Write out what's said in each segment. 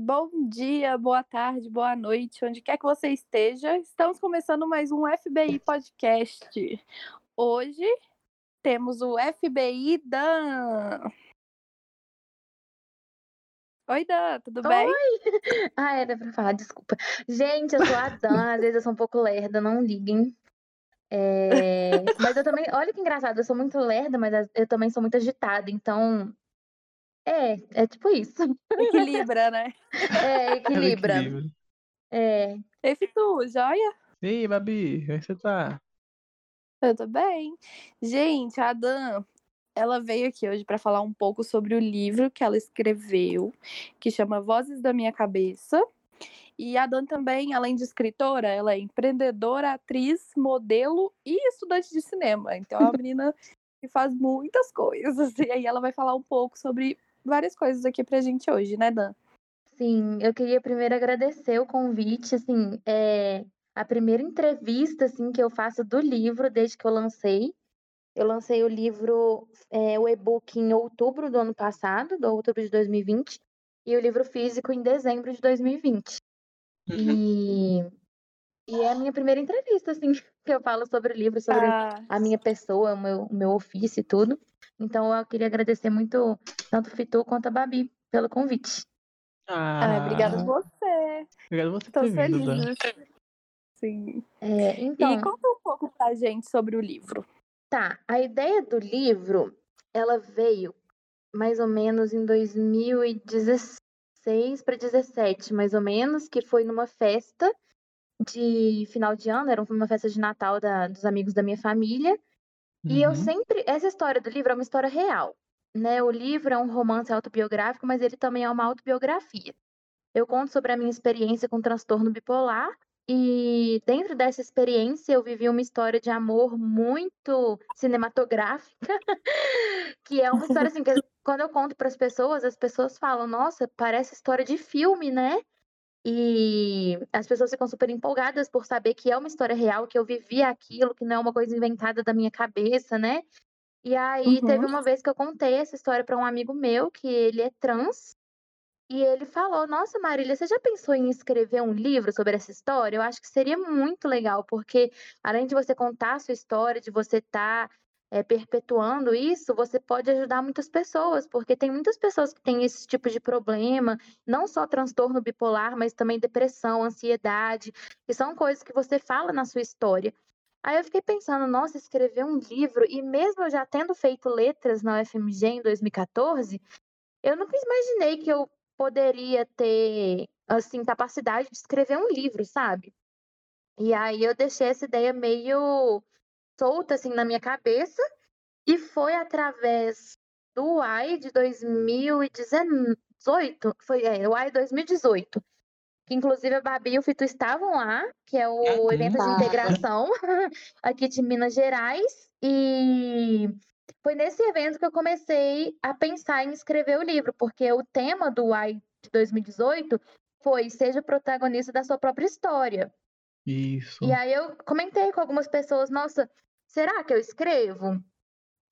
Bom dia, boa tarde, boa noite, onde quer que você esteja. Estamos começando mais um FBI Podcast. Hoje temos o FBI Dan. Oi, Dan, tudo bem? Oi! Ah, era pra falar, desculpa. Gente, eu sou a Dan, às vezes eu sou um pouco lerda, não liguem. É... Mas eu também, olha que engraçado, eu sou muito lerda, mas eu também sou muito agitada, então. É, é tipo isso. Equilibra, né? É, equilibra. Equilíbrio. É. Ei, Fitu, joia? E aí, Babi, como é que você tá? Eu tô bem. Gente, a Dan, ela veio aqui hoje para falar um pouco sobre o livro que ela escreveu, que chama Vozes da Minha Cabeça. E a Dan também, além de escritora, ela é empreendedora, atriz, modelo e estudante de cinema. Então é uma menina que faz muitas coisas. E aí ela vai falar um pouco sobre várias coisas aqui pra gente hoje, né, Dan? Sim, eu queria primeiro agradecer o convite, assim, é a primeira entrevista, assim, que eu faço do livro desde que eu lancei. Eu lancei o livro, é, o e-book em outubro do ano passado, do outubro de 2020, e o livro físico em dezembro de 2020. E, e é a minha primeira entrevista, assim, que eu falo sobre o livro, sobre Ah, a minha pessoa, o meu, o meu ofício e tudo. Então eu queria agradecer muito tanto o Fitu quanto a Babi pelo convite. ah, obrigada a você. Obrigado você Tô por feliz. né? Sim. É, então, E conta um pouco pra gente sobre o livro. tá, a ideia do livro, ela veio mais ou menos em 2016 para 17, mais ou menos, que foi numa festa de final de ano, era uma festa de Natal da- dos amigos da minha família. E eu Uhum. sempre. Essa história do livro é uma história real. Né? O livro é um romance autobiográfico, mas ele também é uma autobiografia. Eu conto sobre a minha experiência com transtorno bipolar. E dentro dessa experiência, eu vivi uma história de amor muito cinematográfica, que é uma história assim, que quando eu conto para as pessoas, as pessoas falam: Nossa, parece história de filme, né? E as pessoas ficam super empolgadas por saber que é uma história real, que eu vivi aquilo, que não é uma coisa inventada da minha cabeça, né? E aí teve Uhum. uma vez que eu contei essa história para um amigo meu, que ele é trans, e ele falou: Nossa, Marília, você já pensou em escrever um livro sobre essa história? Eu acho que seria muito legal, porque além de você contar a sua história, de você estar perpetuando isso, você pode ajudar muitas pessoas, porque tem muitas pessoas que têm esse tipo de problema, não só transtorno bipolar, mas também depressão, ansiedade, que são coisas que você fala na sua história. Aí eu fiquei pensando, nossa, escrever um livro, e mesmo eu já tendo feito letras na UFMG em 2014, eu nunca imaginei que eu poderia ter, assim, capacidade de escrever um livro, sabe? E aí eu deixei essa ideia meio solta, assim, na minha cabeça, e foi através do AI de 2018, foi, é, o AI 2018, que inclusive a Babi e o Fito estavam lá, que é o Uhum. evento de Ah. integração aqui de Minas Gerais, e foi nesse evento que eu comecei a pensar em escrever o livro, porque o tema do AI de 2018 foi seja o protagonista da sua própria história. Isso. E aí eu comentei com algumas pessoas, nossa, será que eu escrevo?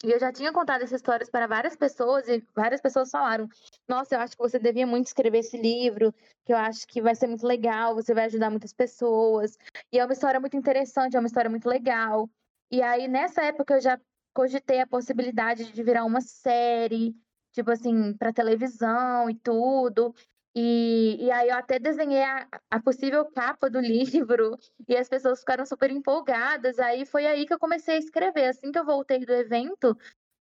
E eu já tinha contado essas histórias para várias pessoas e várias pessoas falaram: Nossa, eu acho que você devia muito escrever esse livro, que eu acho que vai ser muito legal, você vai ajudar muitas pessoas. E é uma história muito interessante, é uma história muito legal. E aí, nessa época, eu já cogitei a possibilidade de virar uma série, tipo assim, para televisão e tudo. E, e aí eu até desenhei a, a possível capa do livro e as pessoas ficaram super empolgadas. Aí foi aí que eu comecei a escrever. Assim que eu voltei do evento,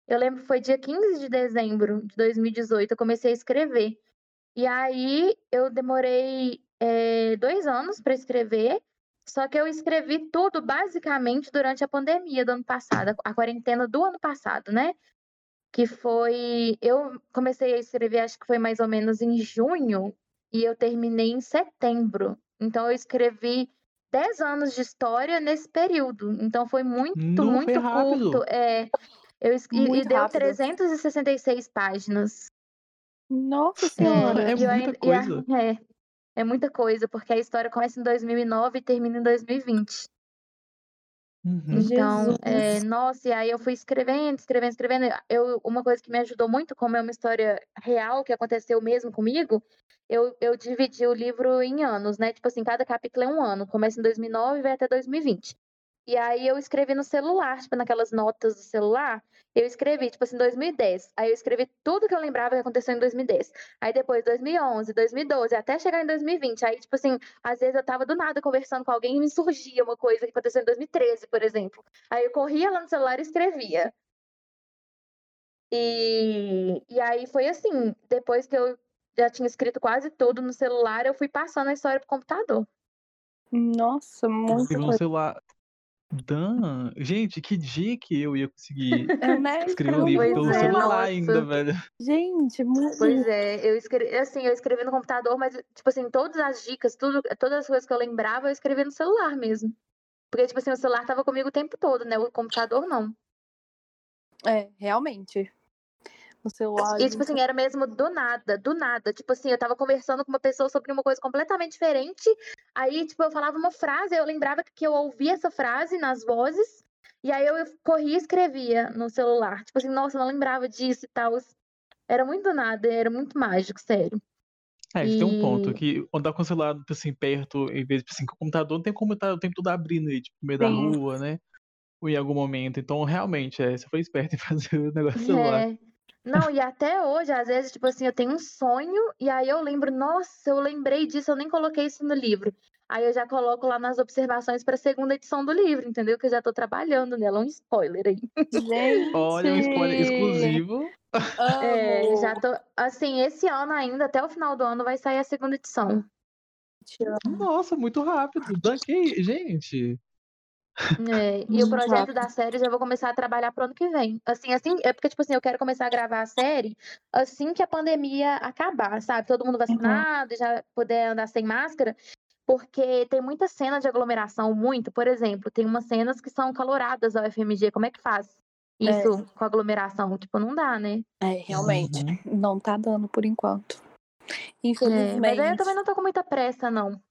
eu lembro que foi dia 15 de dezembro de 2018, eu comecei a escrever. E aí eu demorei eh, dois anos para escrever, só que eu escrevi tudo basicamente durante a pandemia do ano passado, a quarentena do ano passado, né? Que foi. Eu comecei a escrever, acho que foi mais ou menos em junho, e eu terminei em setembro. Então eu escrevi 10 anos de história nesse período. Então foi muito, Nu, foi muito rápido. curto. É, eu, es- e, e Muito deu rápido. 366 páginas. Nossa É, Senhora. é eu muita ainda- e a- coisa. é, é muita coisa, porque a história começa em 2009 e termina em 2020. Uhum. Então, é, nossa, e aí eu fui escrevendo, escrevendo, escrevendo. Eu, uma coisa que me ajudou muito, como é uma história real que aconteceu mesmo comigo, eu, eu dividi o livro em anos, né? Tipo assim, cada capítulo é um ano. Começa em 2009 e vai até 2020. E aí eu escrevi no celular, tipo, naquelas notas do celular, eu escrevi, tipo assim, 2010. Aí eu escrevi tudo que eu lembrava que aconteceu em 2010. Aí depois, 2011, 2012, até chegar em 2020. Aí, tipo assim, às vezes eu tava do nada conversando com alguém e me surgia uma coisa que aconteceu em 2013, por exemplo. Aí eu corria lá no celular e escrevia. E, e aí foi assim, depois que eu já tinha escrito quase tudo no celular, eu fui passando a história pro computador. Nossa, muito Pegou no celular. Dan, gente, que dia que eu ia conseguir É, né? escrever um livro Pois pelo é, celular nossa. ainda, velho. Gente, muito. Pois é, eu escrevi, assim, eu escrevi no computador, mas, tipo assim, todas as dicas, tudo, todas as coisas que eu lembrava, eu escrevi no celular mesmo. Porque, tipo assim, o celular tava comigo o tempo todo, né? O computador não. É, realmente. No celular. E, tipo assim, era mesmo do nada, do nada. Tipo assim, eu tava conversando com uma pessoa sobre uma coisa completamente diferente. Aí, tipo, eu falava uma frase, eu lembrava que eu ouvia essa frase nas vozes. E aí eu corria e escrevia no celular. Tipo assim, nossa, eu não lembrava disso e tal. Era muito do nada, era muito mágico, sério. É, isso tem um ponto, E- que andar com o celular, tipo assim, perto, em vez de, tipo assim, com o computador, não tem como estar o tempo todo abrindo aí, tipo, no meio da Sim. rua, né? Ou em algum momento. Então, realmente, é, você foi esperto em fazer o negócio do celular. Não, e até hoje, às vezes, tipo assim, eu tenho um sonho e aí eu lembro, nossa, eu lembrei disso, eu nem coloquei isso no livro. Aí eu já coloco lá nas observações para a segunda edição do livro, entendeu? Que eu já tô trabalhando nela, um spoiler aí. Gente. Olha, um spoiler exclusivo. É, Amo. já tô, assim, esse ano ainda, até o final do ano, vai sair a segunda edição. Nossa, muito rápido. Daqui, gente. É, e o projeto da série já vou começar a trabalhar pro ano que vem. Assim, assim, é porque, tipo assim, eu quero começar a gravar a série assim que a pandemia acabar, sabe? Todo mundo vacinado e já puder andar sem máscara. Porque tem muita cena de aglomeração, muito. Por exemplo, tem umas cenas que são caloradas ao FMG. Como é que faz isso com aglomeração? Tipo, não dá, né? É, realmente. Uhum. Não tá dando por enquanto. É, Infelizmente. mas aí eu também não tô com muita pressa, não.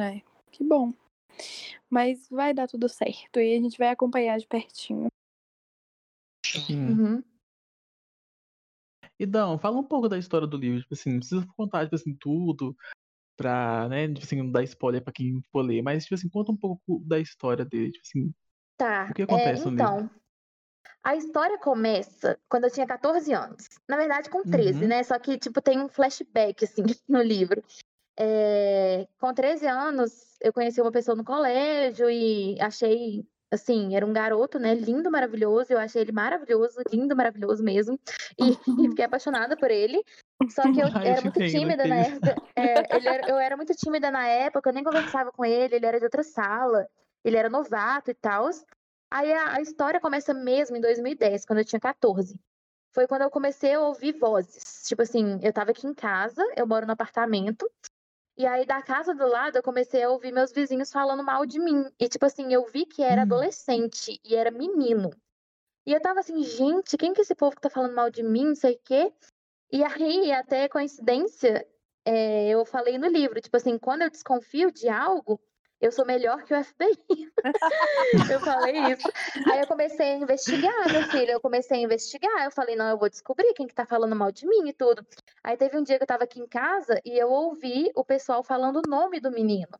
É, que bom. Mas vai dar tudo certo. E a gente vai acompanhar de pertinho. Sim. Uhum. E Dão, fala um pouco da história do livro. Tipo assim, não precisa contar, tipo assim, tudo pra, né, tipo assim, não dar spoiler pra quem for ler. Mas, tipo assim, conta um pouco da história dele. Tipo assim, Tá. O que é, acontece no livro? então, a história começa quando eu tinha 14 anos. Na verdade, com 13, Uhum. né? Só que, tipo, tem um flashback, assim, no livro. É, com 13 anos, eu conheci uma pessoa no colégio e achei, assim, era um garoto, né? Lindo, maravilhoso. Eu achei ele maravilhoso, lindo, maravilhoso mesmo. E, e fiquei apaixonada por ele. Só que eu eu era muito tímida na época. É, era- eu era muito tímida na época, eu nem conversava com ele, ele era de outra sala, ele era novato e tal. Aí a, a história começa mesmo em 2010, quando eu tinha 14. Foi quando eu comecei a ouvir vozes. Tipo assim, eu tava aqui em casa, eu moro no apartamento, e aí da casa do lado eu comecei a ouvir meus vizinhos falando mal de mim. E tipo assim, eu vi que era Hum. adolescente e era menino. E eu tava assim, gente, quem que é esse povo que tá falando mal de mim, não sei o quê. E aí, até coincidência, é, eu falei no livro, tipo assim, quando eu desconfio de algo, eu sou melhor que o FBI. eu falei isso. Aí eu comecei a investigar, meu filho. Eu comecei a investigar. Eu falei, não, eu vou descobrir quem que tá falando mal de mim e tudo. Aí teve um dia que eu tava aqui em casa e eu ouvi o pessoal falando o nome do menino.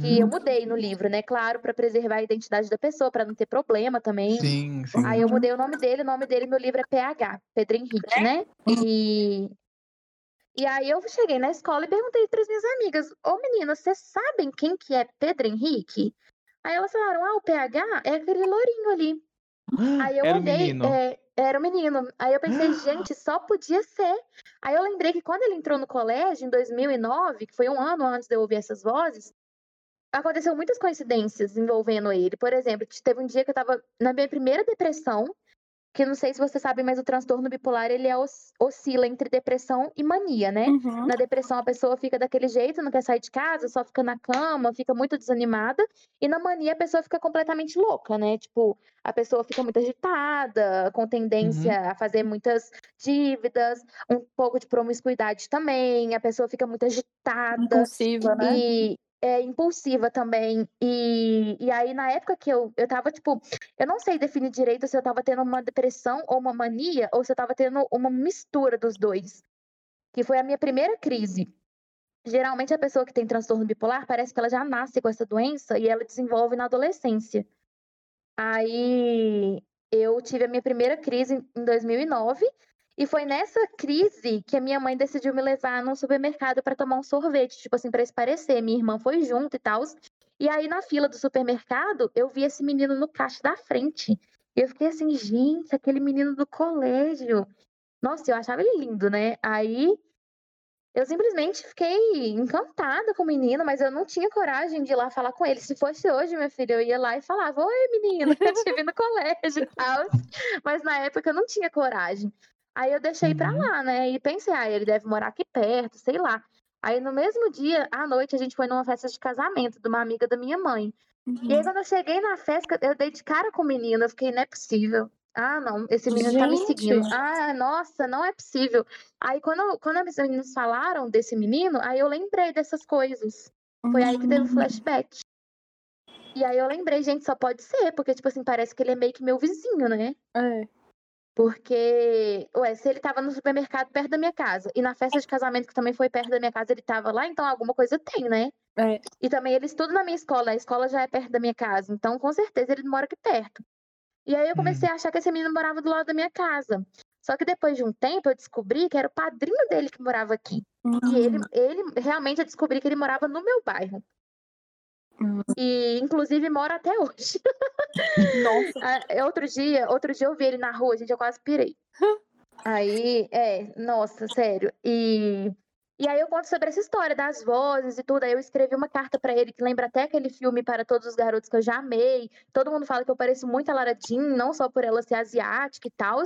Que eu Uhum. mudei no livro, né? Claro, pra preservar a identidade da pessoa, pra não ter problema também. Sim, sim. Aí eu mudei o nome dele, o nome dele no livro é PH, Pedro Henrique, né? E, e aí eu cheguei na escola e perguntei para as minhas amigas, ô meninas, vocês sabem quem que é Pedro Henrique? Aí elas falaram, ah, o PH é aquele lourinho ali. Aí eu Era olhei, menino. é, era o menino. Aí eu pensei, gente, só podia ser. Aí eu lembrei que quando ele entrou no colégio, em 2009, que foi um ano antes de eu ouvir essas vozes, aconteceu muitas coincidências envolvendo ele. Por exemplo, teve um dia que eu tava na minha primeira depressão, que não sei se você sabe, mas o transtorno bipolar, ele é os- oscila entre depressão e mania, né? Uhum. Na depressão, a pessoa fica daquele jeito, não quer sair de casa, só fica na cama, fica muito desanimada. E na mania, a pessoa fica completamente louca, né? Tipo, a pessoa fica muito agitada, com tendência a fazer muitas dívidas, um pouco de promiscuidade também. A pessoa fica muito agitada Impulsiva, né? e é impulsiva também. E, e aí, na época que eu, eu tava, tipo, eu não sei definir direito se eu tava tendo uma depressão ou uma mania, ou se eu tava tendo uma mistura dos dois. que foi a minha primeira crise. Geralmente a pessoa que tem transtorno bipolar parece que ela já nasce com essa doença e ela desenvolve na adolescência. Aí eu tive a minha primeira crise em 2009 e foi nessa crise que a minha mãe decidiu me levar num supermercado para tomar um sorvete, tipo assim, para esparecer. Minha irmã foi junto e tal. E aí na fila do supermercado, eu vi esse menino no caixa da frente. E eu fiquei assim, gente, aquele menino do colégio. Nossa, eu achava ele lindo, né? Aí eu simplesmente fiquei encantada com o menino, mas eu não tinha coragem de ir lá falar com ele. Se fosse hoje, minha filha, eu ia lá e falava: Oi, menino, eu te vi no colégio e tal. Mas na época eu não tinha coragem. Aí eu deixei uhum. pra lá, né? E pensei, ah, ele deve morar aqui perto, sei lá. Aí no mesmo dia, à noite, a gente foi numa festa de casamento de uma amiga da minha mãe. Uhum. E aí, uhum. quando eu cheguei na festa, eu dei de cara com o menino. Eu fiquei, não é possível. Ah, não, esse menino gente. tá me seguindo. Ah, nossa, não é possível. Aí, quando, quando os meninos falaram desse menino, aí eu lembrei dessas coisas. Foi uhum. aí que teve o um flashback. E aí eu lembrei, gente, só pode ser, porque, tipo assim, parece que ele é meio que meu vizinho, né? É. Porque, ué, se ele tava no supermercado perto da minha casa e na festa de casamento que também foi perto da minha casa, ele tava lá, então alguma coisa tem, né? É. E também ele estuda na minha escola, a escola já é perto da minha casa, então com certeza ele mora aqui perto. E aí eu comecei hum. a achar que esse menino morava do lado da minha casa. Só que depois de um tempo eu descobri que era o padrinho dele que morava aqui. Hum. E ele, hum. ele realmente eu descobri que ele morava no meu bairro. E inclusive mora até hoje. Nossa. Ah, outro dia, outro dia eu vi ele na rua, gente, eu quase pirei. Aí, é, nossa, sério. E e aí eu conto sobre essa história das vozes e tudo. Aí eu escrevi uma carta para ele que lembra até aquele filme Para Todos os Garotos que eu já amei. Todo mundo fala que eu pareço muito a Lara Jean, não só por ela ser asiática e tal.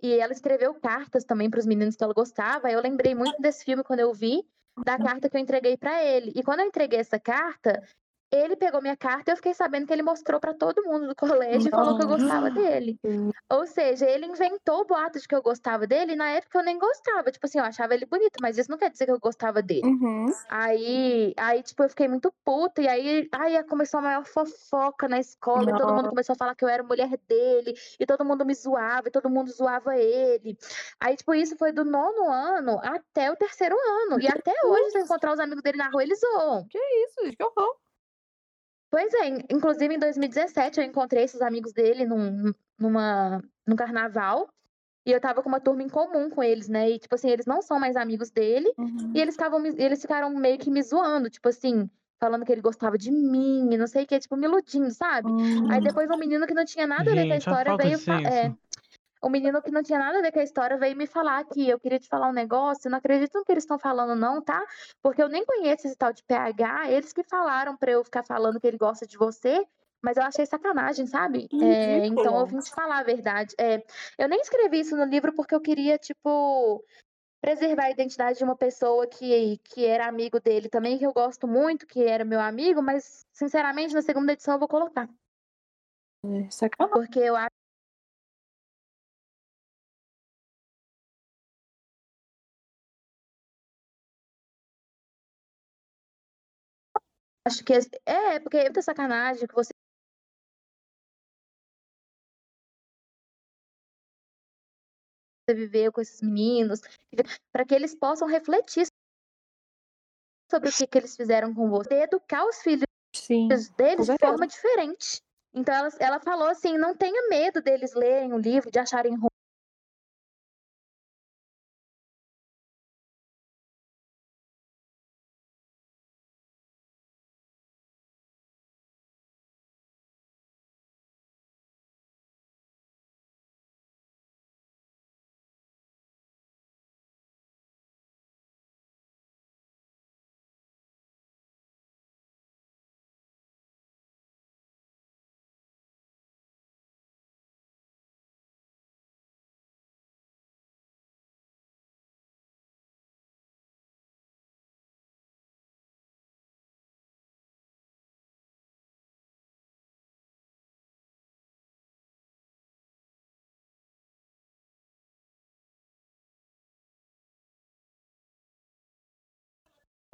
E ela escreveu cartas também para os meninos que ela gostava. Eu lembrei muito desse filme quando eu vi, da carta que eu entreguei para ele. E quando eu entreguei essa carta, ele pegou minha carta e eu fiquei sabendo que ele mostrou para todo mundo do colégio e falou que eu gostava dele. Ou seja, ele inventou o boato de que eu gostava dele e na época eu nem gostava. Tipo assim, eu achava ele bonito, mas isso não quer dizer que eu gostava dele. Uhum. Aí, aí, tipo, eu fiquei muito puta. E aí, aí começou a maior fofoca na escola. E todo mundo começou a falar que eu era mulher dele. E todo mundo me zoava, e todo mundo zoava ele. Aí, tipo, isso foi do nono ano até o terceiro ano. E até hoje, se eu encontrar os amigos dele na rua, eles zoam. Que isso, que horror. Pois é, inclusive em 2017 eu encontrei esses amigos dele num, numa, num carnaval. E eu tava com uma turma em comum com eles, né? E, tipo assim, eles não são mais amigos dele. Uhum. E eles, ficavam, eles ficaram meio que me zoando, tipo assim, falando que ele gostava de mim, e não sei o que, tipo, me iludindo, sabe? Uhum. Aí depois um menino que não tinha nada a ver com a história veio. É, o menino que não tinha nada a ver com a história veio me falar que eu queria te falar um negócio, não acredito no que eles estão falando não, tá? Porque eu nem conheço esse tal de PH, eles que falaram para eu ficar falando que ele gosta de você, mas eu achei sacanagem, sabe? É, então eu vim te falar a verdade. É, eu nem escrevi isso no livro porque eu queria, tipo, preservar a identidade de uma pessoa que, que era amigo dele também, que eu gosto muito, que era meu amigo, mas, sinceramente, na segunda edição eu vou colocar. É, sacanagem. Porque eu acho Acho que é, porque é muita sacanagem que você viveu com esses meninos, para que eles possam refletir sobre o que, que eles fizeram com você, educar os filhos Sim, deles de forma diferente. Então ela, ela falou assim: não tenha medo deles lerem o livro, de acharem ruim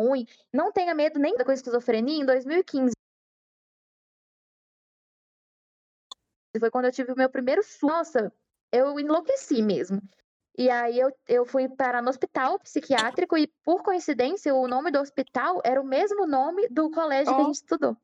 ruim, não tenha medo nem da coisa esquizofrenia em 2015. Foi quando eu tive o meu primeiro surto. Nossa, eu enlouqueci mesmo. E aí eu, eu fui parar no hospital psiquiátrico e, por coincidência, o nome do hospital era o mesmo nome do colégio que a gente estudou.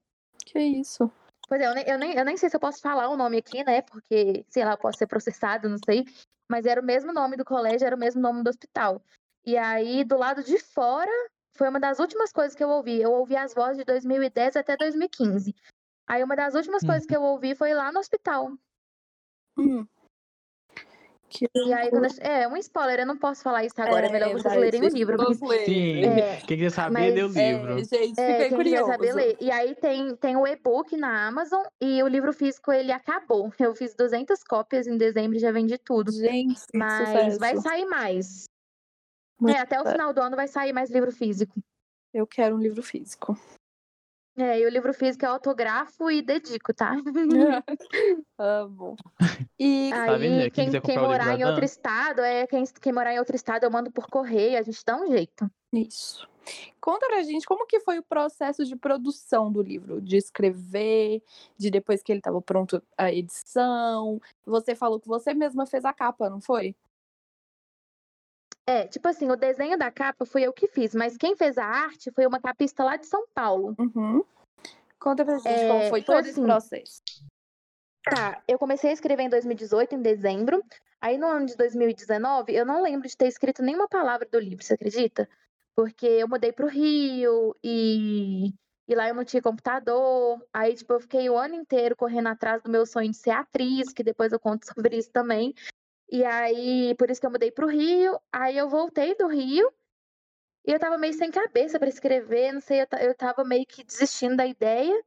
Que isso? Pois é, eu nem, eu, nem, eu nem sei se eu posso falar o nome aqui, né? Porque, sei lá, eu posso ser processado, não sei. Mas era o mesmo nome do colégio, era o mesmo nome do hospital. E aí, do lado de fora, foi uma das últimas coisas que eu ouvi. Eu ouvi as vozes de 2010 até 2015. Aí, uma das últimas coisas Uhum. que eu ouvi foi lá no hospital. Hum. Que E aí, quando eu- é, um spoiler, eu não posso falar isso agora, é, melhor vocês vai, lerem o livro. porque-. Sim, É, quem quiser saber, mas- lê o livro. É, gente, É, fiquei quem curiosa. saber, lê. E aí tem, tem o e-book na Amazon e o livro físico, ele acabou. Eu fiz 200 cópias em dezembro e já vendi tudo. Gente, Mas vai sair mais. Muito É, até o sucesso. final do ano vai sair mais livro físico. Eu quero um livro físico. É, e o livro físico é autografo e dedico, tá? Amo. E vendo, né? Aí, Quem quem, quem morar em outro estado, é quem, quem morar em outro estado, eu mando por correio, a gente dá um jeito. isso. Conta pra gente como que foi o processo de produção do livro, de escrever, de depois que ele estava pronto a edição. Você falou que você mesma fez a capa, não foi? É, tipo assim, o desenho da capa fui eu que fiz, mas quem fez a arte foi uma capista lá de São Paulo. Uhum. Conta pra gente É, como foi todo esse assim, processo. Tá, eu comecei a escrever em 2018, em dezembro. Aí no ano de 2019, eu não lembro de ter escrito nenhuma palavra do livro, você acredita? Porque eu mudei pro Rio e, e lá eu não tinha computador. Aí, tipo, eu fiquei o ano inteiro correndo atrás do meu sonho de ser atriz, que depois eu conto sobre isso também. E aí, por isso que eu mudei pro Rio. Aí eu voltei do Rio e eu tava meio sem cabeça pra escrever, não sei, eu, eu tava meio que desistindo da ideia.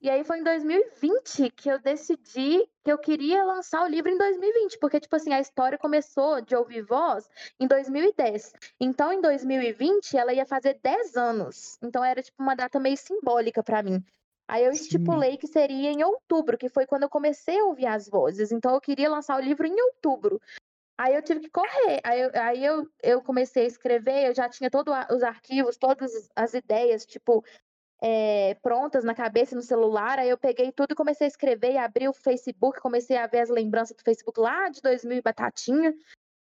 E aí foi em 2020 que eu decidi que eu queria lançar o livro em 2020, porque, tipo assim, a história começou de ouvir voz em 2010. Então, em 2020, ela ia fazer 10 anos. Então, era, tipo, uma data meio simbólica pra mim. Aí eu Sim. estipulei que seria em outubro, que foi quando eu comecei a ouvir as vozes. Então, eu queria lançar o livro em outubro. Aí eu tive que correr. Aí, eu, aí eu, eu comecei a escrever, eu já tinha todos os arquivos, todas as ideias, tipo, é, prontas na cabeça e no celular. Aí eu peguei tudo e comecei a escrever e abri o Facebook, comecei a ver as lembranças do Facebook lá de 2000 e batatinha.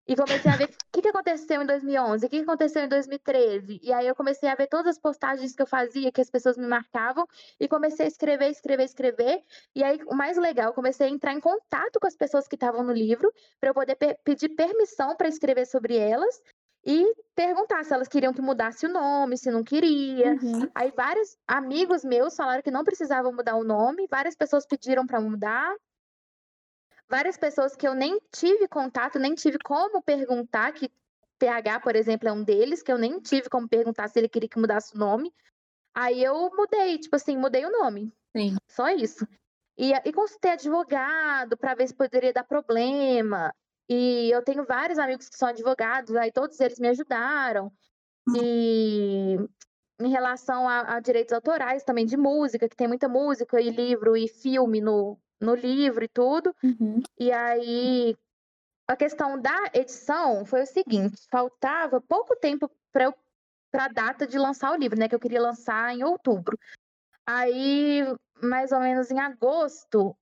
E comecei a ver o que, que aconteceu em 2011, o que, que aconteceu em 2013. E aí eu comecei a ver todas as postagens que eu fazia, que as pessoas me marcavam, e comecei a escrever, escrever, escrever. E aí o mais legal, eu comecei a entrar em contato com as pessoas que estavam no livro, para eu poder pe- pedir permissão para escrever sobre elas e perguntar se elas queriam que mudasse o nome, se não queria. Uhum. Aí vários amigos meus falaram que não precisavam mudar o nome, várias pessoas pediram para mudar. Várias pessoas que eu nem tive contato, nem tive como perguntar, que PH, por exemplo, é um deles, que eu nem tive como perguntar se ele queria que mudasse o nome. Aí eu mudei, tipo assim, mudei o nome. Sim. Só isso. E, e consultei advogado para ver se poderia dar problema. E eu tenho vários amigos que são advogados, aí todos eles me ajudaram. E em relação a, a direitos autorais também de música, que tem muita música e livro e filme no, no livro e tudo. Uhum. E aí a questão da edição foi o seguinte: faltava pouco tempo para a data de lançar o livro, né? Que eu queria lançar em outubro. Aí, mais ou menos em agosto,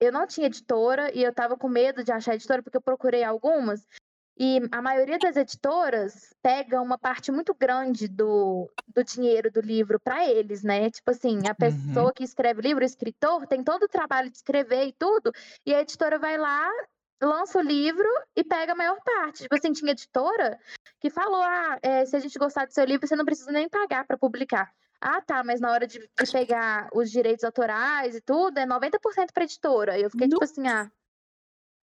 eu não tinha editora e eu tava com medo de achar editora porque eu procurei algumas. E a maioria das editoras pega uma parte muito grande do, do dinheiro do livro para eles, né? Tipo assim, a pessoa que escreve o livro, o escritor, tem todo o trabalho de escrever e tudo, e a editora vai lá, lança o livro e pega a maior parte. Tipo assim, tinha editora que falou: ah, é, se a gente gostar do seu livro, você não precisa nem pagar para publicar. Ah, tá, mas na hora de, de pegar os direitos autorais e tudo, é 90% para editora. E eu fiquei tipo assim, ah,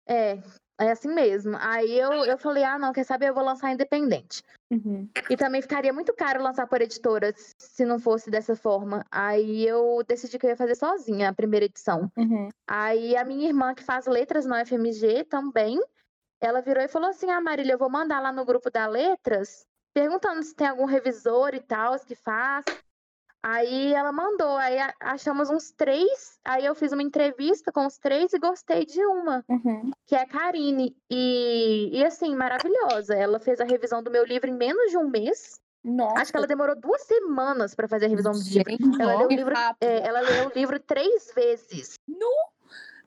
é, é assim mesmo. Aí eu, eu falei, ah, não, quer saber? Eu vou lançar independente. Uhum. E também ficaria muito caro lançar por editora se não fosse dessa forma. Aí eu decidi que eu ia fazer sozinha a primeira edição. Uhum. Aí a minha irmã, que faz letras no FMG também, ela virou e falou assim: Ah, Marília, eu vou mandar lá no grupo da Letras, perguntando se tem algum revisor e tal, que faz. Aí ela mandou, aí achamos uns três, aí eu fiz uma entrevista com os três e gostei de uma, Uhum. que é a Karine. E, e assim, maravilhosa. Ela fez a revisão do meu livro em menos de um mês. Nossa. Acho que ela demorou duas semanas para fazer a revisão do livro. Gente, Ela leu o livro, é, ela leu o livro três vezes. Nu!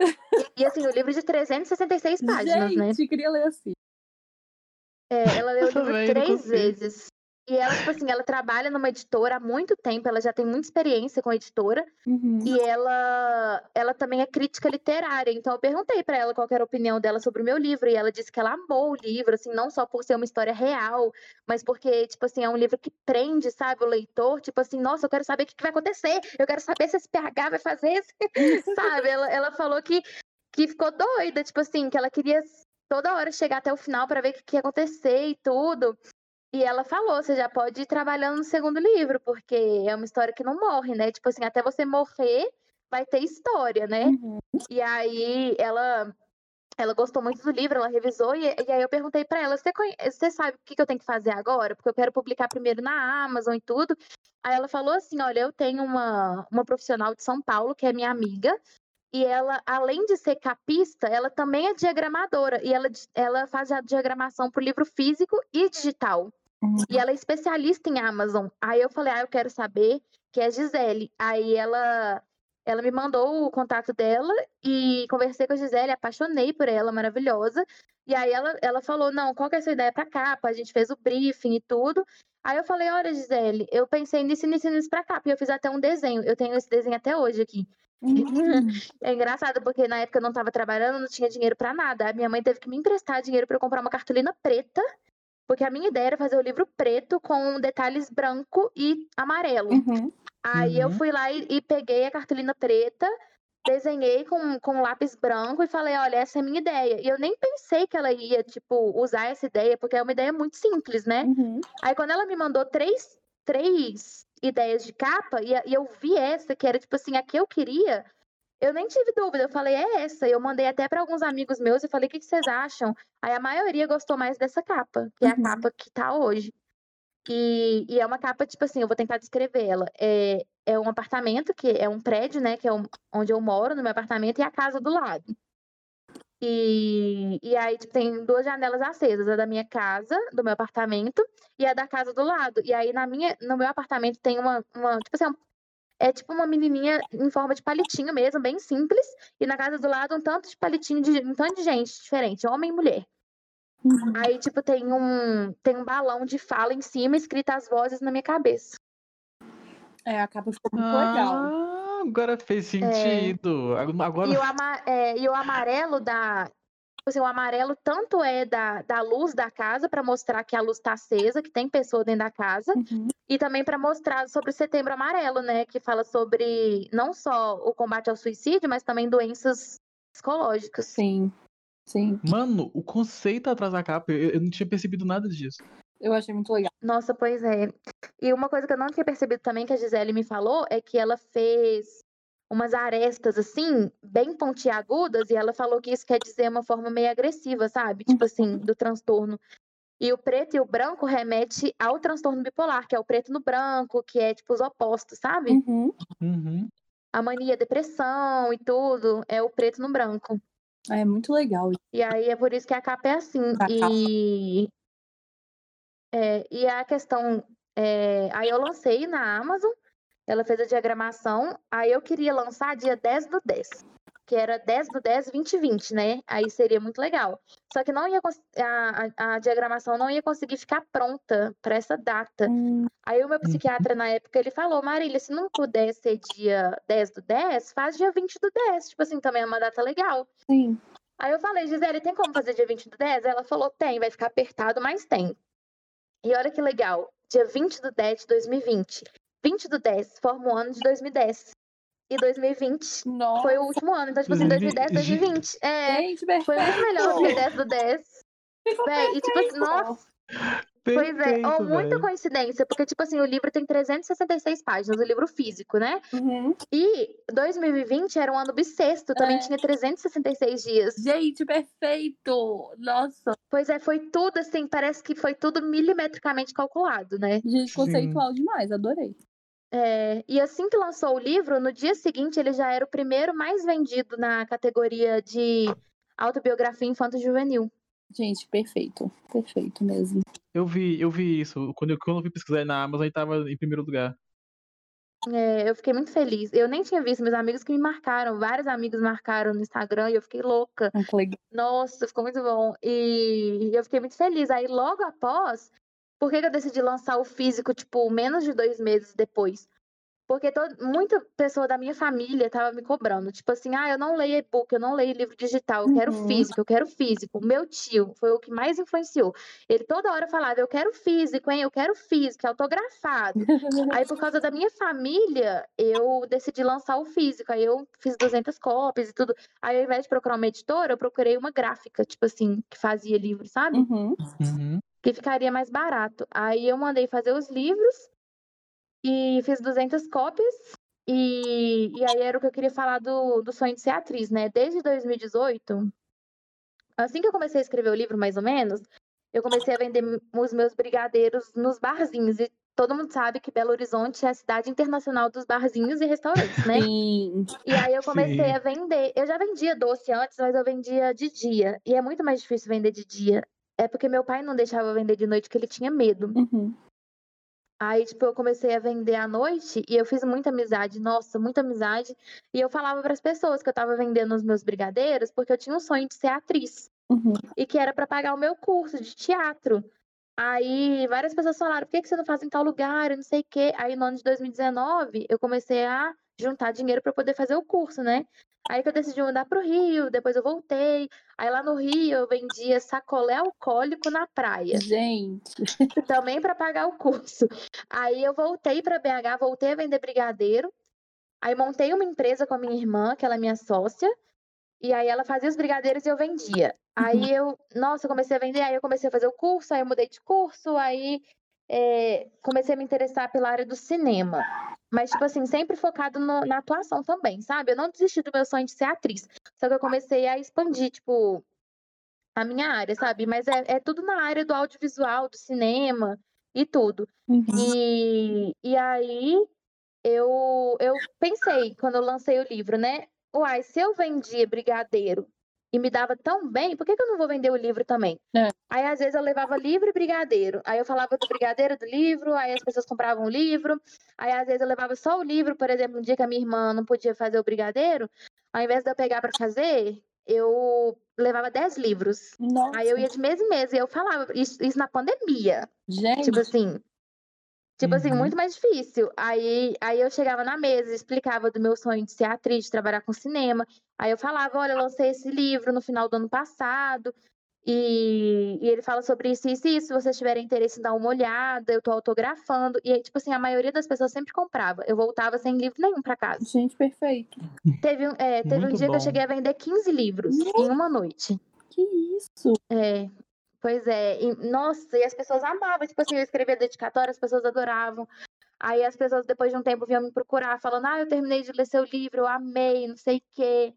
E, e, assim, o livro de 366 páginas, né? Gente, queria ler assim. É, ela leu o livro três vezes. E ela, tipo assim, ela trabalha numa editora há muito tempo, ela já tem muita experiência com editora. Uhum. E ela, ela também é crítica literária. Então eu perguntei pra ela qual era a opinião dela sobre o meu livro. E ela disse que ela amou o livro, assim, não só por ser uma história real, mas porque, tipo assim, é um livro que prende, sabe, o leitor. Tipo assim, nossa, eu quero saber o que, que vai acontecer. Eu quero saber se esse PH vai fazer esse. sabe? Ela, ela falou que, que ficou doida, tipo assim, que ela queria toda hora chegar até o final pra ver o que, que ia acontecer e tudo. E ela falou, você já pode ir trabalhando no segundo livro, porque é uma história que não morre, né? Tipo assim, até você morrer, vai ter história, né? Uhum. E aí ela ela gostou muito do livro, ela revisou, e, e aí eu perguntei pra ela, você, sabe o que, que eu tenho que fazer agora? Porque eu quero publicar primeiro na Amazon e tudo. Aí ela falou assim, olha, eu tenho uma, uma profissional de São Paulo, que é minha amiga, e ela, além de ser capista, ela também é diagramadora, e ela, ela faz a diagramação pro livro físico e digital. Uhum. E ela é especialista em Amazon. Aí eu falei, ah, eu quero saber que é Gisele. Aí ela, ela me mandou o contato dela e conversei com a Gisele, apaixonei por ela, maravilhosa. E aí ela, ela falou, não, qual que é a sua ideia pra capa? A gente fez o briefing e tudo. Aí eu falei, olha, Gisele, eu pensei nisso, nisso, nisso pra capa. E eu fiz até um desenho. Eu tenho esse desenho até hoje aqui. Uhum. É engraçado, porque na época eu não tava trabalhando, não tinha dinheiro pra nada. A minha mãe teve que me emprestar dinheiro pra eu comprar uma cartolina preta, porque a minha ideia era fazer o livro preto com detalhes branco e amarelo. Uhum. Aí eu Uhum. fui lá e, e peguei a cartolina preta, desenhei com, com lápis branco e falei, olha, essa é a minha ideia. E eu nem pensei que ela ia, tipo, usar essa ideia, porque é uma ideia muito simples, né? Uhum. Aí quando ela me mandou três, três ideias de capa, e, e eu vi essa, que era tipo assim, a que eu queria, eu nem tive dúvida, eu falei, é essa. Eu mandei até para alguns amigos meus e falei, o que, que vocês acham? Aí a maioria gostou mais dessa capa, que é a Uhum. capa que tá hoje. E, e é uma capa, tipo assim, eu vou tentar descrever ela. É, é um apartamento, que é um prédio, né? Que é um- onde eu moro, no meu apartamento, e a casa do lado. E, e aí, tipo, tem duas janelas acesas, a da minha casa, do meu apartamento, e a da casa do lado. E aí, na minha, no meu apartamento tem uma, uma tipo assim, um- é tipo uma menininha em forma de palitinho mesmo, bem simples. E na casa do lado, um tanto de palitinho, de, um tanto de gente diferente, homem e mulher. Uhum. Aí, tipo, tem um, tem um balão de fala em cima, escrito as vozes na minha cabeça. É, a capa ficou muito legal. Ah, agora fez sentido. Agora E o, ama- é, e o amarelo da. Tipo Assim, o amarelo tanto é da, da luz da casa, para mostrar que a luz tá acesa, que tem pessoa dentro da casa, Uhum. e também para mostrar sobre o setembro amarelo, né? Que fala sobre não só o combate ao suicídio, mas também doenças psicológicas. Sim. Sim. Mano, o conceito atrás da capa, eu, eu não tinha percebido nada disso. Eu achei muito legal. Nossa, pois é. E uma coisa que eu não tinha percebido também que a Gisele me falou é que ela fez umas arestas assim, bem pontiagudas, e ela falou que isso quer dizer uma forma meio agressiva, sabe? Tipo assim, do transtorno. E o preto e o branco remete ao transtorno bipolar, que é o preto no branco, que é tipo os opostos, sabe? Uhum. Uhum. A mania, a depressão e tudo, é o preto no branco. É muito legal. E aí é por isso que a capa é assim. A E, é, e a questão. é, aí eu lancei na Amazon, ela fez a diagramação. Aí eu queria lançar dia 10 do 10, que era 10 do 10, 2020, né? Aí seria muito legal. Só que não ia a, a, a diagramação não ia conseguir ficar pronta para essa data. Hum, Aí o meu psiquiatra na época ele falou: Marília, se não puder ser dia 10 do 10, faz dia 20 do 10. Tipo assim, também é uma data legal. sim. Aí eu falei, Gisele, tem como fazer dia 20 do 10? Ela falou, tem, vai ficar apertado, mas tem. E olha que legal, dia 20 do 10 de 2020. 20 do 10 forma o ano de 2010. E 2020 Nossa. foi o último ano. Então, tipo assim, 2010, 2020. É, Gente, perfeito. foi muito melhor do que 10 do 10. Ficou Véi, e tipo assim, perfeito. nossa, pois é, Perfeito, ó, muita coincidência, porque, tipo assim, o livro tem 366 páginas, o livro físico, né? Uhum. E 2020 era um ano bissexto, também É. tinha 366 dias. Gente, perfeito. Nossa. Pois é, foi tudo assim, parece que foi tudo milimetricamente calculado, né? Gente, Sim. conceitual demais. Adorei. É, e assim que lançou o livro, no dia seguinte ele já era o primeiro mais vendido na categoria de autobiografia infanto-juvenil. Gente, perfeito. Perfeito mesmo. Eu vi, eu vi isso. Quando eu, quando eu fui pesquisar na Amazon, ele tava em primeiro lugar. É, eu fiquei muito feliz. Eu nem tinha visto meus amigos que me marcaram, vários amigos marcaram no Instagram e eu fiquei louca. Ah. Nossa, ficou muito bom. E eu fiquei muito feliz. Aí, logo após, por que que eu decidi lançar o físico, tipo, menos de dois meses depois? Porque todo, muita pessoa da minha família tava me cobrando. Tipo assim, ah, eu não leio e-book, eu não leio livro digital, eu quero Uhum. físico, eu quero físico. O meu tio foi o que mais influenciou. Ele toda hora falava, eu quero físico, hein? Eu quero físico, autografado. Aí, por causa da minha família, eu decidi lançar o físico. Aí, eu fiz 200 cópias e tudo. Aí, ao invés de procurar uma editora, eu procurei uma gráfica, tipo assim, que fazia livro, sabe? Uhum. Uhum. Que ficaria mais barato. Aí, eu mandei fazer os livros e fiz 200 cópias. E, e aí, era o que eu queria falar do, do sonho de ser atriz, né? Desde 2018, assim que eu comecei a escrever o livro, mais ou menos, eu comecei a vender os meus brigadeiros nos barzinhos. E todo mundo sabe que Belo Horizonte é a cidade internacional dos barzinhos e restaurantes, né? Sim. E aí eu comecei Sim. a vender. Eu já vendia doce antes, mas eu vendia de dia. E é muito mais difícil vender de dia. É porque meu pai não deixava vender de noite, porque ele tinha medo. Uhum. Aí, tipo, eu comecei a vender à noite e eu fiz muita amizade, nossa, muita amizade. E eu falava para as pessoas que eu tava vendendo os meus brigadeiros, porque eu tinha um sonho de ser atriz Uhum. e que era para pagar o meu curso de teatro. Aí várias pessoas falaram, por que, que você não faz em tal lugar? Eu não sei o quê. Aí no ano de 2019, eu comecei a juntar dinheiro para poder fazer o curso, né? Aí que eu decidi mudar pro Rio, depois eu voltei. Aí lá no Rio eu vendia sacolé alcoólico na praia Gente. também para pagar o curso. Aí eu voltei para BH, voltei a vender brigadeiro. Aí montei uma empresa com a minha irmã, que ela é minha sócia. E aí ela fazia os brigadeiros e eu vendia. Aí eu, nossa, eu comecei a vender, aí eu comecei a fazer o curso, aí eu mudei de curso, aí é, comecei a me interessar pela área do cinema. Mas, tipo assim, sempre focado no- na atuação também, sabe? Eu não desisti do meu sonho de ser atriz. Só que eu comecei a expandir, tipo, a minha área, sabe? Mas é, é tudo na área do audiovisual, do cinema e tudo. Uhum. E, e aí eu, eu pensei, quando eu lancei o livro, né? Uai, se eu vendia brigadeiro e me dava tão bem, por que, que eu não vou vender o livro também? É. Aí, às vezes, eu levava livro e brigadeiro. Aí eu falava do brigadeiro do livro, aí as pessoas compravam o livro. Aí, às vezes, eu levava só o livro, por exemplo, um dia que a minha irmã não podia fazer o brigadeiro, ao invés de eu pegar para fazer, eu levava 10 livros. Nossa. Aí eu ia de mês em mês e eu falava, isso, isso na pandemia. Gente. Tipo assim. Tipo assim, Uhum. muito mais difícil. Aí, aí eu chegava na mesa, explicava do meu sonho de ser atriz, de trabalhar com cinema. Aí eu falava, olha, eu lancei esse livro no final do ano passado. E, e ele fala sobre isso, isso e isso. Se vocês tiverem interesse em dar uma olhada, eu tô autografando. E aí, tipo assim, a maioria das pessoas sempre comprava. Eu voltava sem livro nenhum pra casa. Gente, perfeito. Teve, um- é, teve um dia que bom. eu cheguei a vender 15 livros em uma noite. Que isso? É, pois é. E, nossa, e as pessoas amavam. Tipo assim, eu escrevia dedicatória, as pessoas adoravam. Aí as pessoas, depois de um tempo, vinham me procurar, falando: Ah, eu terminei de ler seu livro, eu amei, não sei o quê.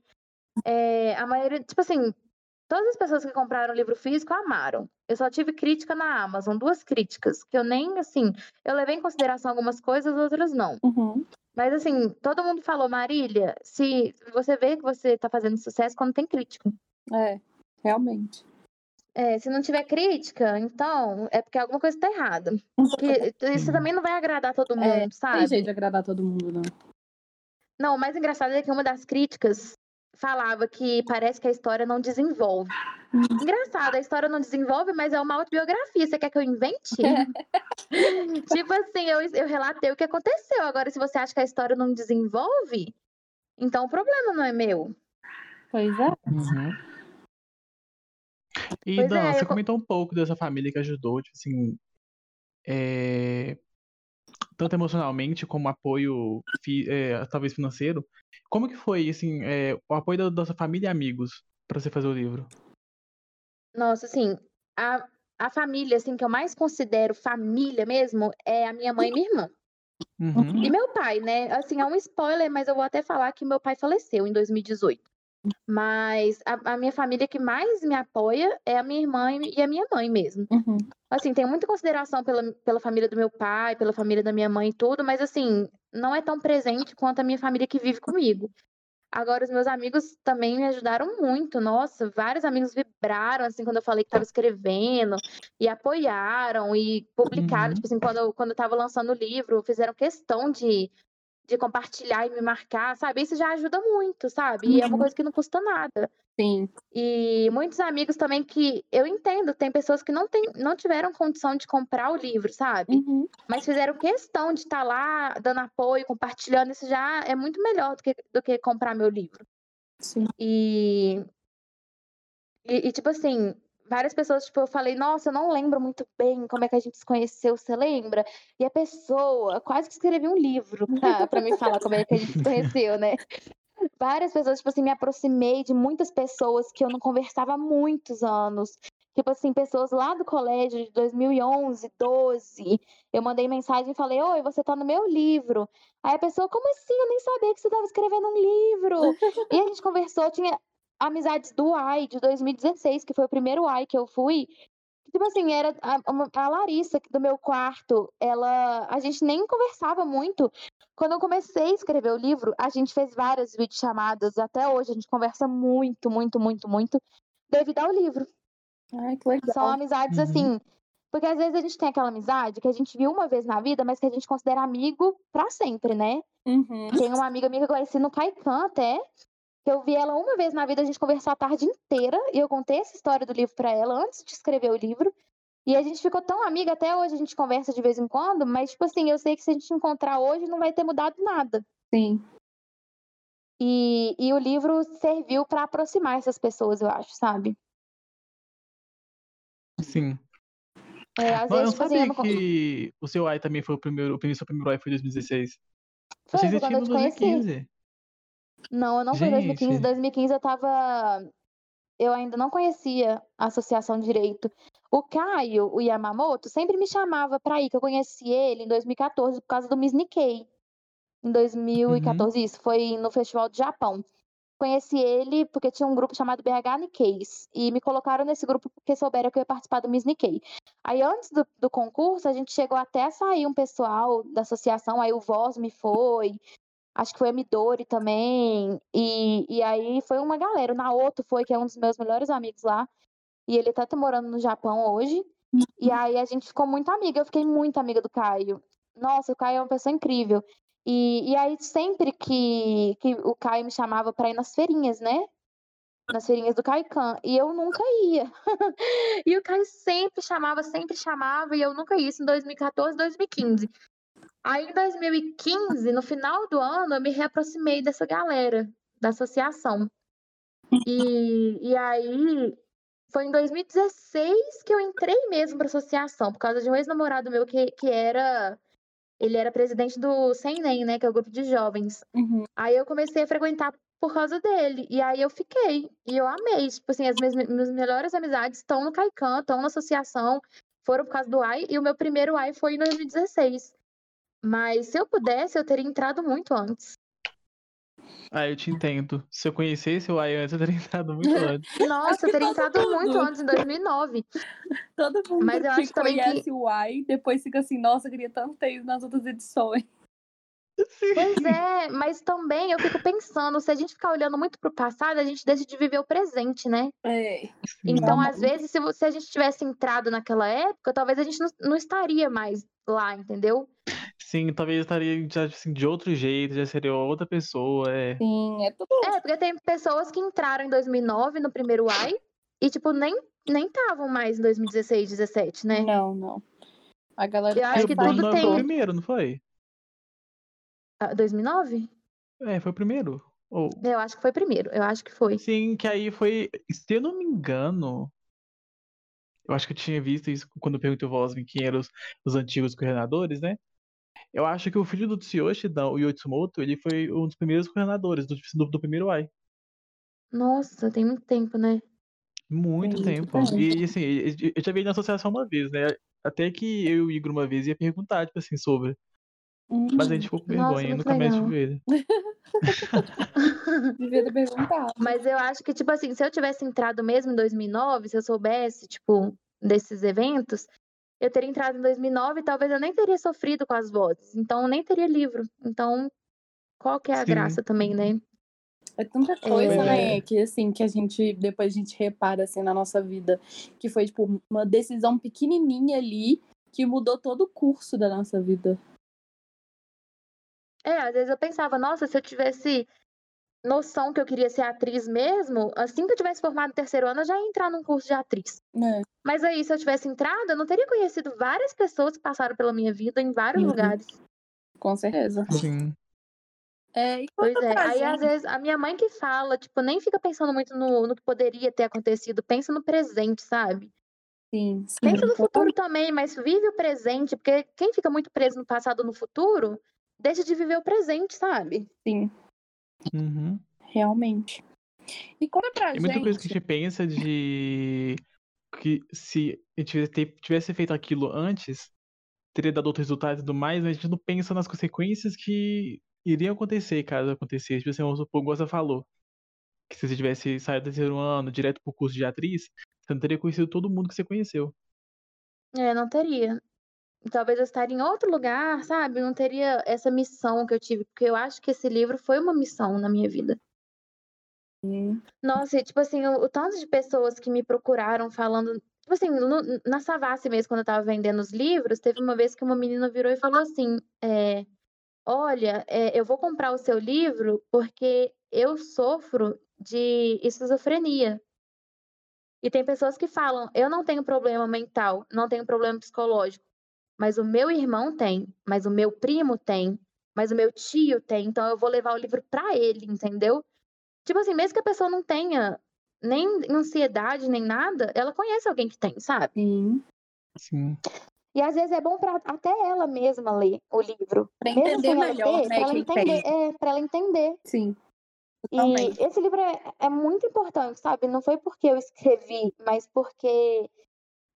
É, a maioria, tipo assim, todas as pessoas que compraram o livro físico amaram. Eu só tive crítica na Amazon, duas críticas, que eu nem, assim, eu levei em consideração algumas coisas, outras não. Uhum. Mas, assim, todo mundo falou, Marília, se você vê que você tá fazendo sucesso quando tem crítica. É, realmente. É, se não tiver crítica, então é porque alguma coisa tá errada. Porque isso Sim. também não vai agradar todo mundo, É, Tem sabe? jeito de agradar todo mundo, não. Não, o mais engraçado é que uma das críticas falava que parece que a história não desenvolve. Engraçado, a história não desenvolve, mas é uma autobiografia. Você quer que eu invente? tipo assim, eu, eu relatei o que aconteceu. Agora, se você acha que a história não desenvolve, então o problema não é meu. Pois é. Uhum. E, Pois Dan, é, você eu co- comentou um pouco dessa família que ajudou, tipo assim, é, tanto emocionalmente como apoio, fi- é, talvez financeiro. Como que foi, assim, é, o apoio da, da sua família e amigos pra você fazer o livro? Nossa, assim, a, a família assim que eu mais considero família mesmo é a minha mãe e minha irmã. Uhum. E meu pai, né? Assim, é um spoiler, mas eu vou até falar que meu pai faleceu em 2018. Mas a, a minha família que mais me apoia é a minha irmã e a minha mãe mesmo. Uhum. Assim, tenho muita consideração pela, pela família do meu pai, pela família da minha mãe e tudo, mas assim, não é tão presente quanto a minha família que vive comigo. Agora, os meus amigos também me ajudaram muito. Nossa, vários amigos vibraram, assim, quando eu falei que estava escrevendo, e apoiaram, e publicaram. Uhum. Tipo assim, quando eu, quando eu tava lançando o livro, fizeram questão de, de compartilhar e me marcar, sabe? Isso já ajuda muito, sabe? E é uma Uhum. coisa que não custa nada. Sim. E muitos amigos também que eu entendo, tem pessoas que não, tem, não tiveram condição de comprar o livro, sabe? Uhum. Mas fizeram questão de estar lá dando apoio, compartilhando. Isso já é muito melhor do que, do que comprar meu livro. Sim. E, e, e, tipo assim, várias pessoas, tipo, eu falei, nossa, eu não lembro muito bem como é que a gente se conheceu, você lembra? E a pessoa quase que escreveu um livro pra, pra me falar como é que a gente se conheceu, né? Várias pessoas, tipo assim, me aproximei de muitas pessoas que eu não conversava há muitos anos. Tipo assim, pessoas lá do colégio de 2011, 12. Eu mandei mensagem e falei: Oi, você tá no meu livro. Aí a pessoa, como assim? Eu nem sabia que você tava escrevendo um livro. e a gente conversou, tinha amizades do AI de 2016, que foi o primeiro AI que eu fui. Tipo assim, era a, a Larissa do meu quarto, ela. A gente nem conversava muito. Quando eu comecei a escrever o livro, a gente fez várias videochamadas. Até hoje a gente conversa muito, muito, muito, muito, devido ao livro. Ai, que legal. São amizades Uhum. assim. Porque às vezes a gente tem aquela amizade que a gente viu uma vez na vida, mas que a gente considera amigo pra sempre, né? Uhum. Tem uma amiga minha que eu conheci no Caicã até, que eu vi ela uma vez na vida, a gente conversou a tarde inteira, e eu contei essa história do livro pra ela antes de escrever o livro. E a gente ficou tão amiga, até hoje a gente conversa de vez em quando, mas, tipo assim, eu sei que se a gente encontrar hoje não vai ter mudado nada. Sim. E, e o livro serviu pra aproximar essas pessoas, eu acho, sabe? Sim. É, às Mas eu vezes, não tipo assim, eu sabia não... con- que o seu AI também foi o primeiro, o primeiro, seu primeiro AI foi em 2016. Foi, Vocês foi já eu tinham te conheci. 2015. Não, eu não fui em 2015. Gente. 2015 eu tava. Eu ainda não conhecia a Associação de Direito. O Caio, o Yamamoto, sempre me chamava pra ir, que eu conheci ele em 2014 por causa do Miss Nikkei. Em 2014, isso, foi no Festival do Japão. Conheci ele porque tinha um grupo chamado BH Nikkeis. E me colocaram nesse grupo porque souberam que eu ia participar do Miss Nikkei. Aí, antes do, do concurso, a gente chegou até a sair um pessoal da associação. Aí, o Voz me foi. Acho que foi a Midori também. E, e aí, foi uma galera. O Naoto foi, que é um dos meus melhores amigos lá. E ele tá até morando no Japão hoje. E aí, a gente ficou muito amiga. Eu fiquei muito amiga do Caio. Nossa, o Caio é uma pessoa incrível. E, e aí, sempre que, que o Caio me chamava pra ir nas feirinhas, né? Nas feirinhas do Kaikan. E eu nunca ia. e o Caio sempre chamava, sempre chamava, e eu nunca ia. Isso em 2014, 2015. Aí, em 2015, no final do ano, eu me reaproximei dessa galera, da associação. E, e aí, foi em 2016 que eu entrei mesmo pra associação, por causa de um ex-namorado meu que, que era. Ele era presidente do SENEM, né? Que é o grupo de jovens. Uhum. Aí eu comecei a frequentar por causa dele. E aí eu fiquei. E eu amei. Tipo assim, as minhas, minhas melhores amizades estão no Caican, estão na associação. Foram por causa do AI. E o meu primeiro AI foi em 2016. Mas se eu pudesse, eu teria entrado muito antes. Ah, eu te entendo. Se eu conhecesse o AI antes, eu teria entrado muito antes. Nossa, eu teria todo entrado muito mundo. antes, em 2009. Todo mundo Mas eu que acho também que- conhece o Y, depois fica assim, nossa, eu queria tanto ter ido nas outras edições. Sim. Pois é, mas também eu fico pensando, se a gente ficar olhando muito pro passado, a gente deixa de viver o presente, né? É. Então, Não. às vezes, se, se a gente tivesse entrado naquela época, talvez a gente não, não estaria mais lá, entendeu? Sim, talvez eu estaria já, assim, de outro jeito, já seria outra pessoa. É. Sim, é tudo. É, porque tem pessoas que entraram em 2009 no primeiro AI e, tipo, nem nem estavam mais em 2016, 17, né? Não, não. A galera Eu acho o que tudo tem- foi o primeiro, não foi? Ah, 2009? É, foi o primeiro. Ou... Eu acho que foi primeiro, eu acho que foi. Sim, que aí foi. Se eu não me engano. Eu acho que eu tinha visto isso quando eu perguntei ao Vosmin quem eram os, os antigos coordenadores, né? Eu acho que o filho do Tsuyoshi, o Yotsumoto, ele foi um dos primeiros coordenadores do, do, do primeiro AI. Nossa, tem muito tempo, né? Muito Tem muito tempo. E assim, eu já vi na associação uma vez, né? Até que eu e o Igor uma vez ia perguntar, tipo assim, sobre. Hum, Mas a gente ficou com vergonha, nunca mais tive ele. devia ter perguntado. Mas eu acho que, tipo assim, se eu tivesse entrado mesmo em 2009, se eu soubesse, tipo, desses eventos, eu teria entrado em 2009 e talvez eu nem teria sofrido com as vozes. Então, eu nem teria livro. Então, qual que é a Sim. graça também, né? É tanta coisa, É. né? Que assim, que a gente, depois a gente repara assim na nossa vida, que foi, tipo, uma decisão pequenininha ali que mudou todo o curso da nossa vida. É, às vezes eu pensava, nossa, se eu tivesse noção que eu queria ser atriz mesmo, assim que eu tivesse formado no terceiro ano, eu já ia entrar num curso de atriz. É. Mas aí, se eu tivesse entrado, eu não teria conhecido várias pessoas que passaram pela minha vida em vários Uhum. lugares. Com certeza. Sim. É, e Pois é. Aí, às vezes, a minha mãe que fala, tipo, nem fica pensando muito no, no que poderia ter acontecido, pensa no presente, sabe? Sim, sim. Pensa no futuro também, mas vive o presente, porque quem fica muito preso no passado ou no futuro, deixa de viver o presente, sabe? Sim, Uhum. realmente. E conta pra Tem muita coisa que a gente. gente pensa de que se a gente tivesse feito aquilo antes, teria dado outro resultado e tudo mais, mas a gente não pensa nas consequências que iriam acontecer caso acontecesse. Tipo assim, vamos supor, você falou, que se você tivesse saído do terceiro ano direto pro curso de atriz, você não teria conhecido todo mundo que você conheceu. É, não teria. Talvez eu estaria em outro lugar, sabe? Não teria essa missão que eu tive, porque eu acho que esse livro foi uma missão na minha vida. Hum, Nossa, e, tipo assim, o, o tanto de pessoas que me procuraram falando. Tipo assim, no- na Savassi mesmo, quando eu tava vendendo os livros, teve uma vez que uma menina virou e falou assim: é, Olha, é, eu vou comprar o seu livro porque eu sofro de esquizofrenia. E tem pessoas que falam: Eu não tenho problema mental, não tenho problema psicológico, mas o meu irmão tem, mas o meu primo tem, mas o meu tio tem, então eu vou levar o livro pra ele, entendeu? Tipo assim, mesmo que a pessoa não tenha nem ansiedade, nem nada, ela conhece alguém que tem, sabe? sim. Sim. E às vezes é bom pra até ela mesma ler o livro. Pra entender melhor, ter, né, pra ela quem entender, é, pra ela entender. Sim. Totalmente. E esse livro é, é muito importante, sabe? Não foi porque eu escrevi, mas porque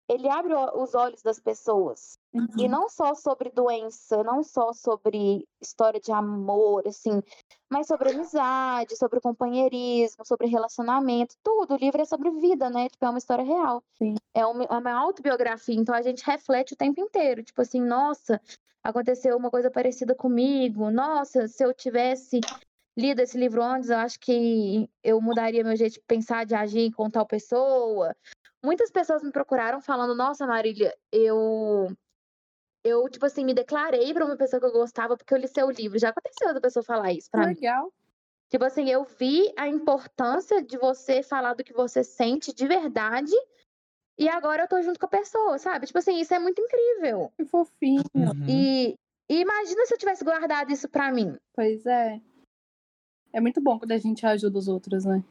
ele abre os olhos das pessoas. E Uhum. não só sobre doença, não só sobre história de amor, assim, mas sobre amizade, sobre companheirismo, sobre relacionamento, tudo. O livro é sobre vida, né? Tipo, é uma história real. Sim. É uma, é uma autobiografia, então a gente reflete o tempo inteiro. Tipo assim, nossa, aconteceu uma coisa parecida comigo. Nossa, se eu tivesse lido esse livro antes, eu acho que eu mudaria meu jeito de pensar, de agir com tal pessoa. Muitas pessoas me procuraram falando, nossa, Marília, eu eu, tipo assim, me declarei pra uma pessoa que eu gostava porque eu li seu livro. Já aconteceu da pessoa falar isso pra mim. Legal. Tipo assim, eu vi a importância de você falar do que você sente de verdade e agora eu tô junto com a pessoa, sabe? Tipo assim, isso é muito incrível. Que fofinho. Uhum. E, e imagina se eu tivesse guardado isso pra mim. Pois é. É muito bom quando a gente ajuda os outros, né?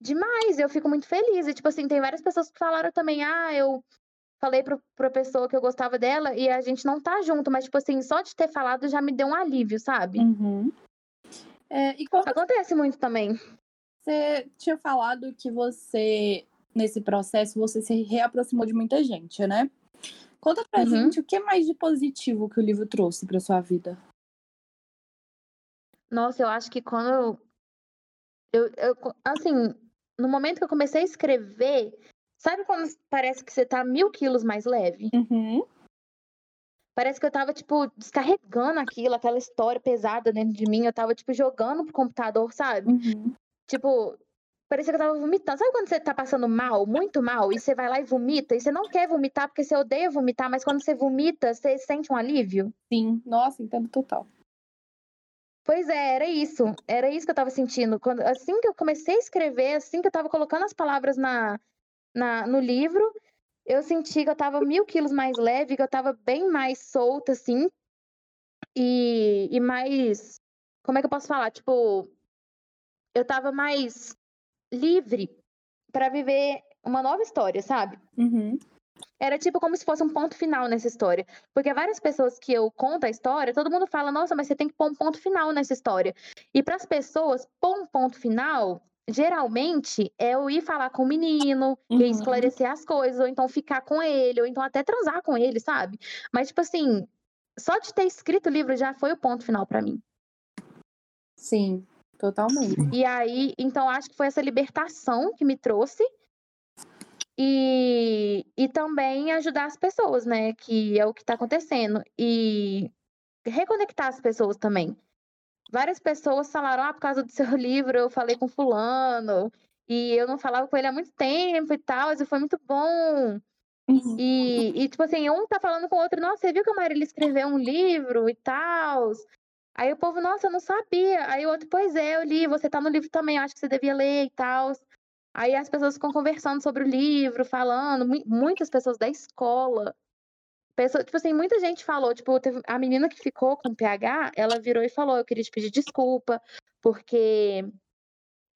Demais, eu fico muito feliz. E, tipo assim, tem várias pessoas que falaram também, ah, eu falei pro, pra pessoa que eu gostava dela e a gente não tá junto, mas, tipo assim, só de ter falado já me deu um alívio, sabe? Uhum. É, quando Acontece muito também. você tinha falado que você, nesse processo, você se reaproximou de muita gente, né? Conta pra Uhum. gente o que mais de positivo que o livro trouxe pra sua vida. Nossa, eu acho que quando eu, eu, eu- assim, no momento que eu comecei a escrever, sabe quando parece que você tá mil quilos mais leve? Uhum. Parece que eu tava, tipo, descarregando aquilo, aquela história pesada dentro de mim. Eu tava, tipo, jogando pro computador, sabe? Uhum. Tipo, parecia que eu tava vomitando. Sabe quando você tá passando mal, muito mal, e você vai lá e vomita? E você não quer vomitar porque você odeia vomitar, mas quando você vomita, você sente um alívio? Sim. Nossa, entendo total. Pois é, era isso. Era isso que eu tava sentindo. Quando, assim que eu comecei a escrever, assim que eu tava colocando as palavras na, na, no livro, eu senti que eu tava mil quilos mais leve, que eu tava bem mais solta, assim. E, e mais. Como é que eu posso falar? Tipo, eu tava mais livre pra viver uma nova história, sabe? Uhum. Era tipo como se fosse um ponto final nessa história. Porque várias pessoas que eu conto a história, todo mundo fala, nossa, mas você tem que pôr um ponto final nessa história. E para as pessoas, pôr um ponto final, geralmente, é eu ir falar com o menino, e Uhum. esclarecer as coisas, ou então ficar com ele, ou então até transar com ele, sabe? Mas, tipo assim, só de ter escrito o livro já foi o ponto final para mim. Sim, totalmente. E aí, então acho que foi essa libertação que me trouxe. E, e também ajudar as pessoas, né? Que é o que está acontecendo. E reconectar as pessoas também. Várias pessoas falaram: ah, por causa do seu livro, eu falei com Fulano. E eu não falava com ele há muito tempo e tal, e foi muito bom. Uhum. E, e, tipo assim, um tá falando com o outro, nossa, você viu que a Marília escreveu um livro e tal? Aí o povo, nossa, eu não sabia. Aí o outro, pois é, eu li, você tá no livro também, eu acho que você devia ler e tal. Aí as pessoas ficam conversando sobre o livro, falando, muitas pessoas da escola. Pessoa, tipo assim, muita gente falou, tipo, a menina que ficou com o PH, ela virou e falou, eu queria te pedir desculpa, porque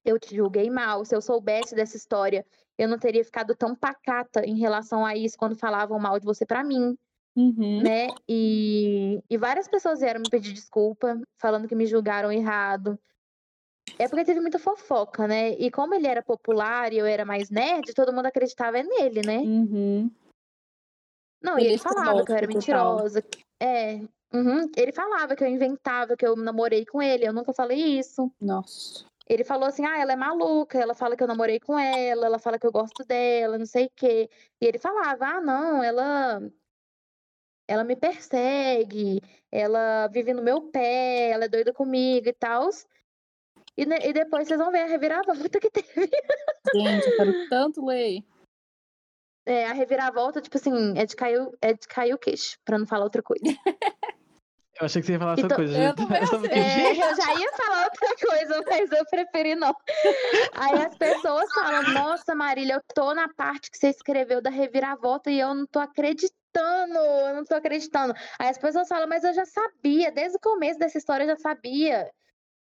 eu te julguei mal. Se eu soubesse dessa história, eu não teria ficado tão pacata em relação a isso quando falavam mal de você para mim. Uhum. Né? E, e várias pessoas vieram me pedir desculpa, falando que me julgaram errado. É porque teve muita fofoca, né? E como ele era popular e eu era mais nerd, todo mundo acreditava nele, né? Uhum. Não, ele e ele falava que eu era mentirosa. É. Uhum. Ele falava que eu inventava, que eu namorei com ele. Eu nunca falei isso. Nossa. Ele falou assim: ah, ela é maluca, ela fala que eu namorei com ela, ela fala que eu gosto dela, não sei o quê. E ele falava: ah, não, ela. Ela me persegue, ela vive no meu pé, ela é doida comigo e tal. E, e depois vocês vão ver a reviravolta que teve. Gente, eu quero tanto ler. É, a reviravolta, tipo assim, é de cair, é de cair o queixo, pra não falar outra coisa. Eu achei que você ia falar essa Então, coisa. eu também Eu É, eu já ia falar outra coisa, mas eu preferi não. Aí as pessoas falam, nossa, Marília, eu tô na parte que você escreveu da reviravolta e eu não tô acreditando, eu não tô acreditando. Aí as pessoas falam, mas eu já sabia, desde o começo dessa história eu já sabia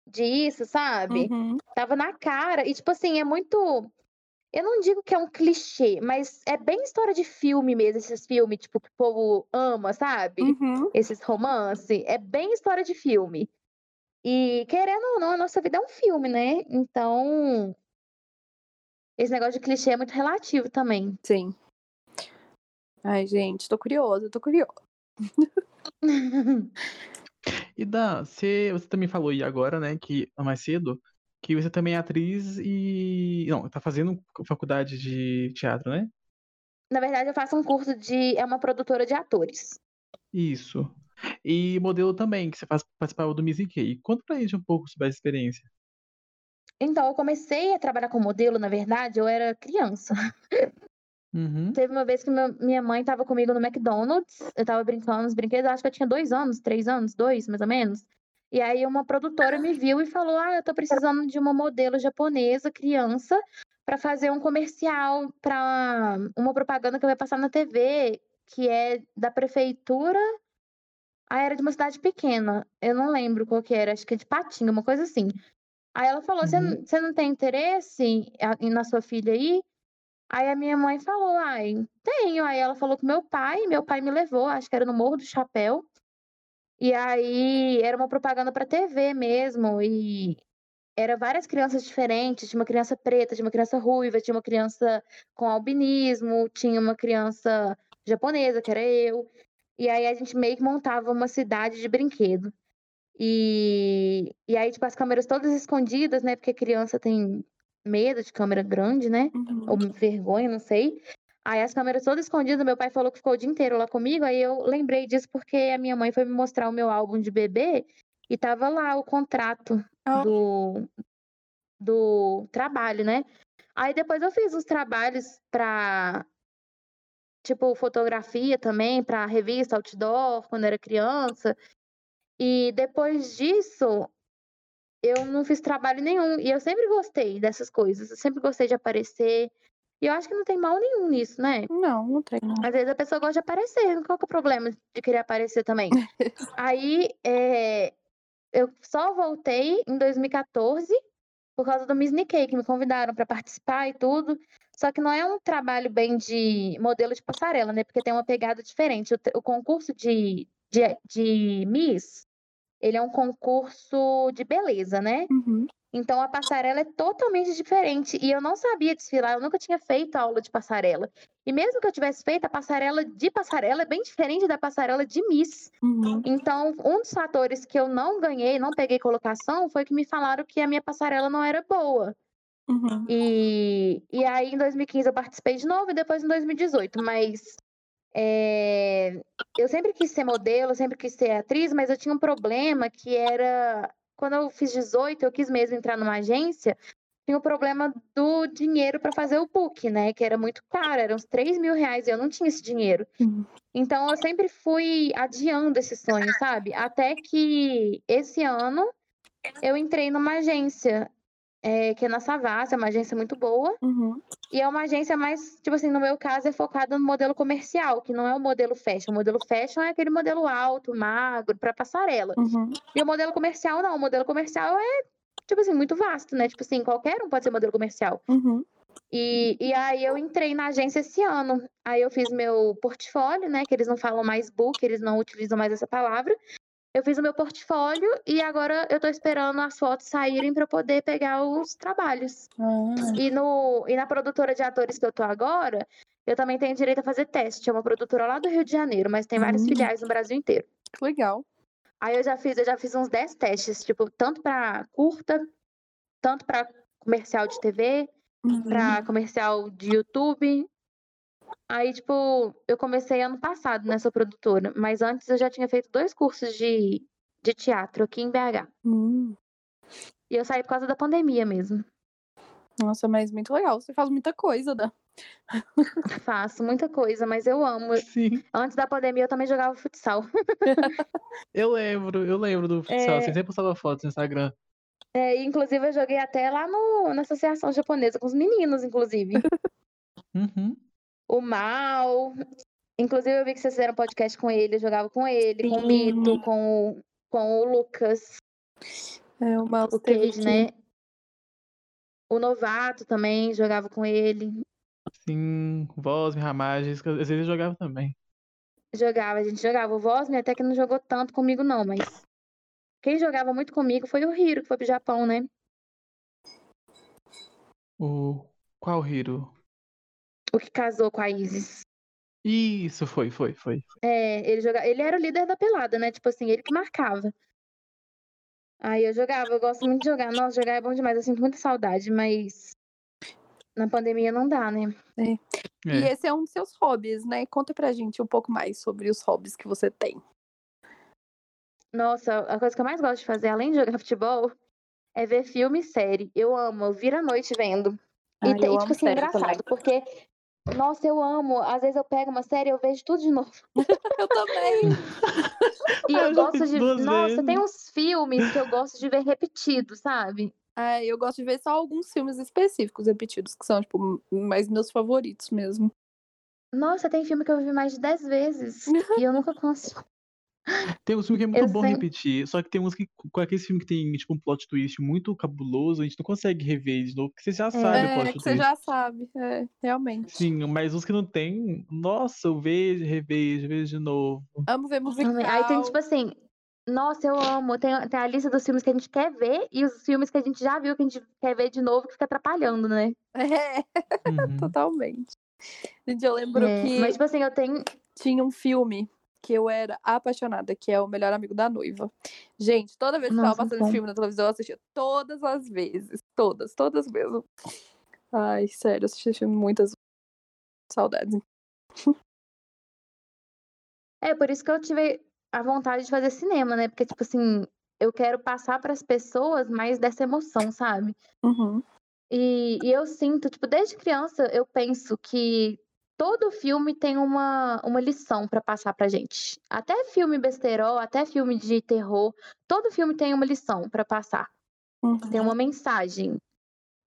disso, sabe? Uhum. Tava na cara. E, tipo assim, é muito. Eu não digo que é um clichê, mas é bem história de filme mesmo, esses filmes, tipo, que o povo ama, sabe? Uhum. Esses romance. É bem história de filme. E, querendo ou não, a nossa vida é um filme, né? Então. Esse negócio de clichê é muito relativo também. Sim. Ai, gente, tô curiosa, tô curiosa. E Dan, você, você também falou aí agora, né, que mais cedo, que você também é atriz e. Não, tá fazendo faculdade de teatro, né? Na verdade, eu faço um curso de. É uma produtora de atores. Isso. E modelo também, que você faz, participava do Miss Key. Conta pra gente um pouco sobre essa experiência. Então, eu comecei a trabalhar com modelo, na verdade, eu era criança. Uhum. Teve uma vez que meu- minha mãe tava comigo no McDonald's, eu tava brincando nos brinquedos, acho que eu tinha dois anos, três anos, dois, mais ou menos. E aí uma produtora me viu e falou: Ah, eu tô precisando de uma modelo japonesa, criança, pra fazer um comercial pra uma propaganda que vai passar na TV, que é da prefeitura. Ah, era de uma cidade pequena. Eu não lembro qual que era, acho que é de Patinga, uma coisa assim. Aí ela falou: Você Uhum. não- tem interesse na sua filha aí? Aí a minha mãe falou, ai, tenho. Aí ela falou com meu pai, meu pai me levou, acho que era no Morro do Chapéu. E aí era uma propaganda para TV mesmo, e era várias crianças diferentes, tinha uma criança preta, tinha uma criança ruiva, tinha uma criança com albinismo, tinha uma criança japonesa, que era eu. E aí a gente meio que montava uma cidade de brinquedo. E, e aí, tipo, as câmeras todas escondidas, né? Porque criança tem medo de câmera grande, né? Uhum. ou vergonha, não sei. Aí as câmeras todas escondidas, meu pai falou que ficou o dia inteiro lá comigo, aí eu lembrei disso porque a minha mãe foi me mostrar o meu álbum de bebê e tava lá o contrato Ah. do, do trabalho, né? Aí depois eu fiz os trabalhos pra, tipo, fotografia também, pra revista, outdoor, quando era criança. E depois disso, eu não fiz trabalho nenhum. E eu sempre gostei dessas coisas, eu sempre gostei de aparecer. E eu acho que não tem mal nenhum nisso, né? Não, não tem. não. Às vezes a pessoa gosta de aparecer, qual que é o problema de querer aparecer também? Aí, é, eu só voltei em 2014 por causa do Miss Nikkei, que me convidaram para participar e tudo. Só que não é um trabalho bem de modelo de passarela, né? Porque tem uma pegada diferente. O, o concurso de, de, de Miss, ele é um concurso de beleza, né? Uhum. Então a passarela é totalmente diferente. E eu não sabia desfilar, eu nunca tinha feito aula de passarela. E mesmo que eu tivesse feito, a passarela de passarela é bem diferente da passarela de Miss. Uhum. Então, um dos fatores que eu não ganhei, não peguei colocação, foi que me falaram que a minha passarela não era boa. Uhum. E, e aí, em 2015, eu participei de novo e depois em 2018. Mas é, eu sempre quis ser modelo, sempre quis ser atriz, mas eu tinha um problema que era. Quando eu fiz 18, eu quis mesmo entrar numa agência, tinha o problema do dinheiro para fazer o book, né? Que era muito caro, eram uns 3 mil reais e eu não tinha esse dinheiro. Então eu sempre fui adiando esse sonho, sabe? Até que esse ano eu entrei numa agência, é, que é na Savassi, é uma agência muito boa. Uhum. E é uma agência mais, tipo assim, no meu caso, é focada no modelo comercial, que não é o modelo fashion. O modelo fashion é aquele modelo alto, magro, para passarela. Uhum. E o modelo comercial não. O modelo comercial é, tipo assim, muito vasto, né? Tipo assim, qualquer um pode ser modelo comercial. Uhum. E, e aí eu entrei na agência esse ano. Aí eu fiz meu portfólio, né? Que eles não falam mais book, eles não utilizam mais essa palavra. Eu fiz o meu portfólio e agora eu tô esperando as fotos saírem para poder pegar os trabalhos. Ah, E, no, e na produtora de atores que eu tô agora, eu também tenho direito a fazer teste. É uma produtora lá do Rio de Janeiro, mas tem várias Hum. filiais no Brasil inteiro. que legal. Aí eu já fiz, eu já fiz uns 10 testes, tipo, tanto para curta, tanto para comercial de TV, Uhum. para comercial de YouTube. Aí, tipo, eu comecei ano passado nessa produtora, mas antes eu já tinha feito dois cursos de, de teatro aqui em BH. Hum. E eu saí por causa da pandemia mesmo. Nossa, mas muito legal. Você faz muita coisa, Dan. Faço muita coisa, mas eu amo. Sim. Antes da pandemia eu também jogava futsal. Eu lembro, eu lembro do futsal. É. Você sempre postava fotos no Instagram. É, inclusive eu joguei até lá no, na Associação Japonesa com os meninos, inclusive. Uhum. O Mal. Inclusive eu vi que vocês fizeram podcast com ele, eu jogava com ele, com o Sim. Mito, com o, com o Lucas, É o Cage, né? O Novato também jogava com ele. Sim, voz, ramagens, às vezes eu jogava também. Jogava, a gente jogava. O Vosme até que não jogou tanto comigo, não, mas. Quem jogava muito comigo foi o Hiro, que foi pro Japão, né? O. Qual Hiro? O que casou com a Isis. Isso, foi, foi, foi. É, ele jogava. Ele era o líder da pelada, né? Tipo assim, ele que marcava. Aí eu jogava, eu gosto muito de jogar. Nossa, jogar é bom demais, eu sinto muita saudade, mas. Na pandemia não dá, né? E É. esse é um dos seus hobbies, né? Conta pra gente um pouco mais sobre os hobbies que você tem. Nossa, a coisa que eu mais gosto de fazer, além de jogar futebol, é ver filme e série. Eu amo, eu viro a noite vendo. E, Ai, tem- tipo assim, engraçado, também. porque. Nossa, eu amo. Às vezes eu pego uma série e eu vejo tudo de novo. Eu também. E eu eu gosto de. Nossa, tem uns filmes que eu gosto de ver repetido, sabe? É, eu gosto de ver só alguns filmes específicos repetidos, que são, tipo, mais meus favoritos mesmo. Nossa, tem filme que eu vi mais de 10 vezes. e eu nunca consigo. Tem uns filmes que é muito Eu bom sei. repetir, só que tem uns que, com aquele filme que tem, tipo, um plot twist muito cabuloso, a gente não consegue rever de novo, porque você já sabe o É, plot que twist. você já sabe. É, realmente. Sim, mas os que não tem, nossa, eu vejo, revejo, vejo de novo. Amo ver musical. Aí tem, tipo assim. Nossa, eu amo. Tem, tem a lista dos filmes que a gente quer ver e os filmes que a gente já viu que a gente quer ver de novo, que fica atrapalhando, né? É, Uhum. totalmente. Gente, eu lembro É, que Mas, tipo assim, eu tenho. tinha um filme que eu era apaixonada, que é o melhor amigo da noiva. Gente, toda vez que Nossa, tava passando esse filme na televisão, eu assistia todas as vezes. Todas, todas mesmo. Ai, sério, eu assisti esse filme muitas saudades. É, por isso que eu tive a vontade de fazer cinema, né? Porque, tipo assim, eu quero passar para as pessoas mais dessa emoção, sabe? Uhum. E, e eu sinto, tipo, desde criança eu penso que todo filme tem uma, uma lição pra passar pra gente. Até filme besterol, até filme de terror, todo filme tem uma lição pra passar, Uhum. tem uma mensagem.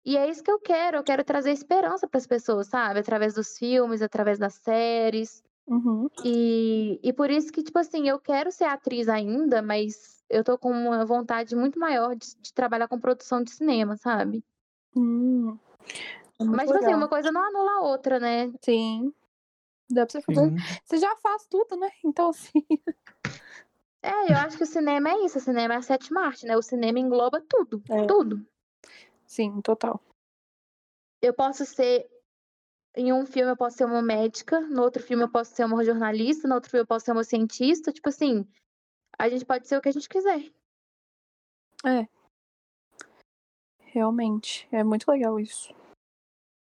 E é isso que eu quero, eu quero trazer esperança pras pessoas, sabe? Através dos filmes, através das séries. Uhum. E, e por isso que, tipo assim, eu quero ser atriz ainda, mas eu tô com uma vontade muito maior de, de trabalhar com produção de cinema, sabe? Hum. É muito Mas, tipo assim, legal. uma coisa não anula a outra, né? Sim. Dá pra você fazer. Sim. Você já faz tudo, né? Então, assim. É, eu acho que o cinema é isso, o cinema é a sétima arte, né? O cinema engloba tudo, É. tudo. Sim, total. Eu posso ser. Em um filme eu posso ser uma médica, no outro filme eu posso ser uma jornalista, no outro filme eu posso ser uma cientista. Tipo assim, a gente pode ser o que a gente quiser. Realmente. É muito legal isso.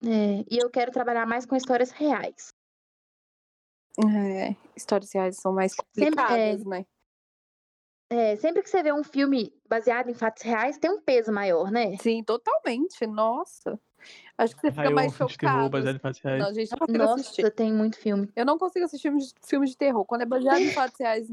É, e eu quero trabalhar mais com histórias reais. É, histórias reais são mais Sempre- é. complicadas, né? é, sempre que você vê um filme baseado em fatos reais, tem um peso maior, né? Sim, totalmente. Nossa. Acho que você fica mais filme de terror chocado. baseado em fatos reais. Não, gente, não assistir. Nossa, tem muito filme. Eu não consigo assistir filmes de, filmes de terror. Quando é baseado em fatos reais.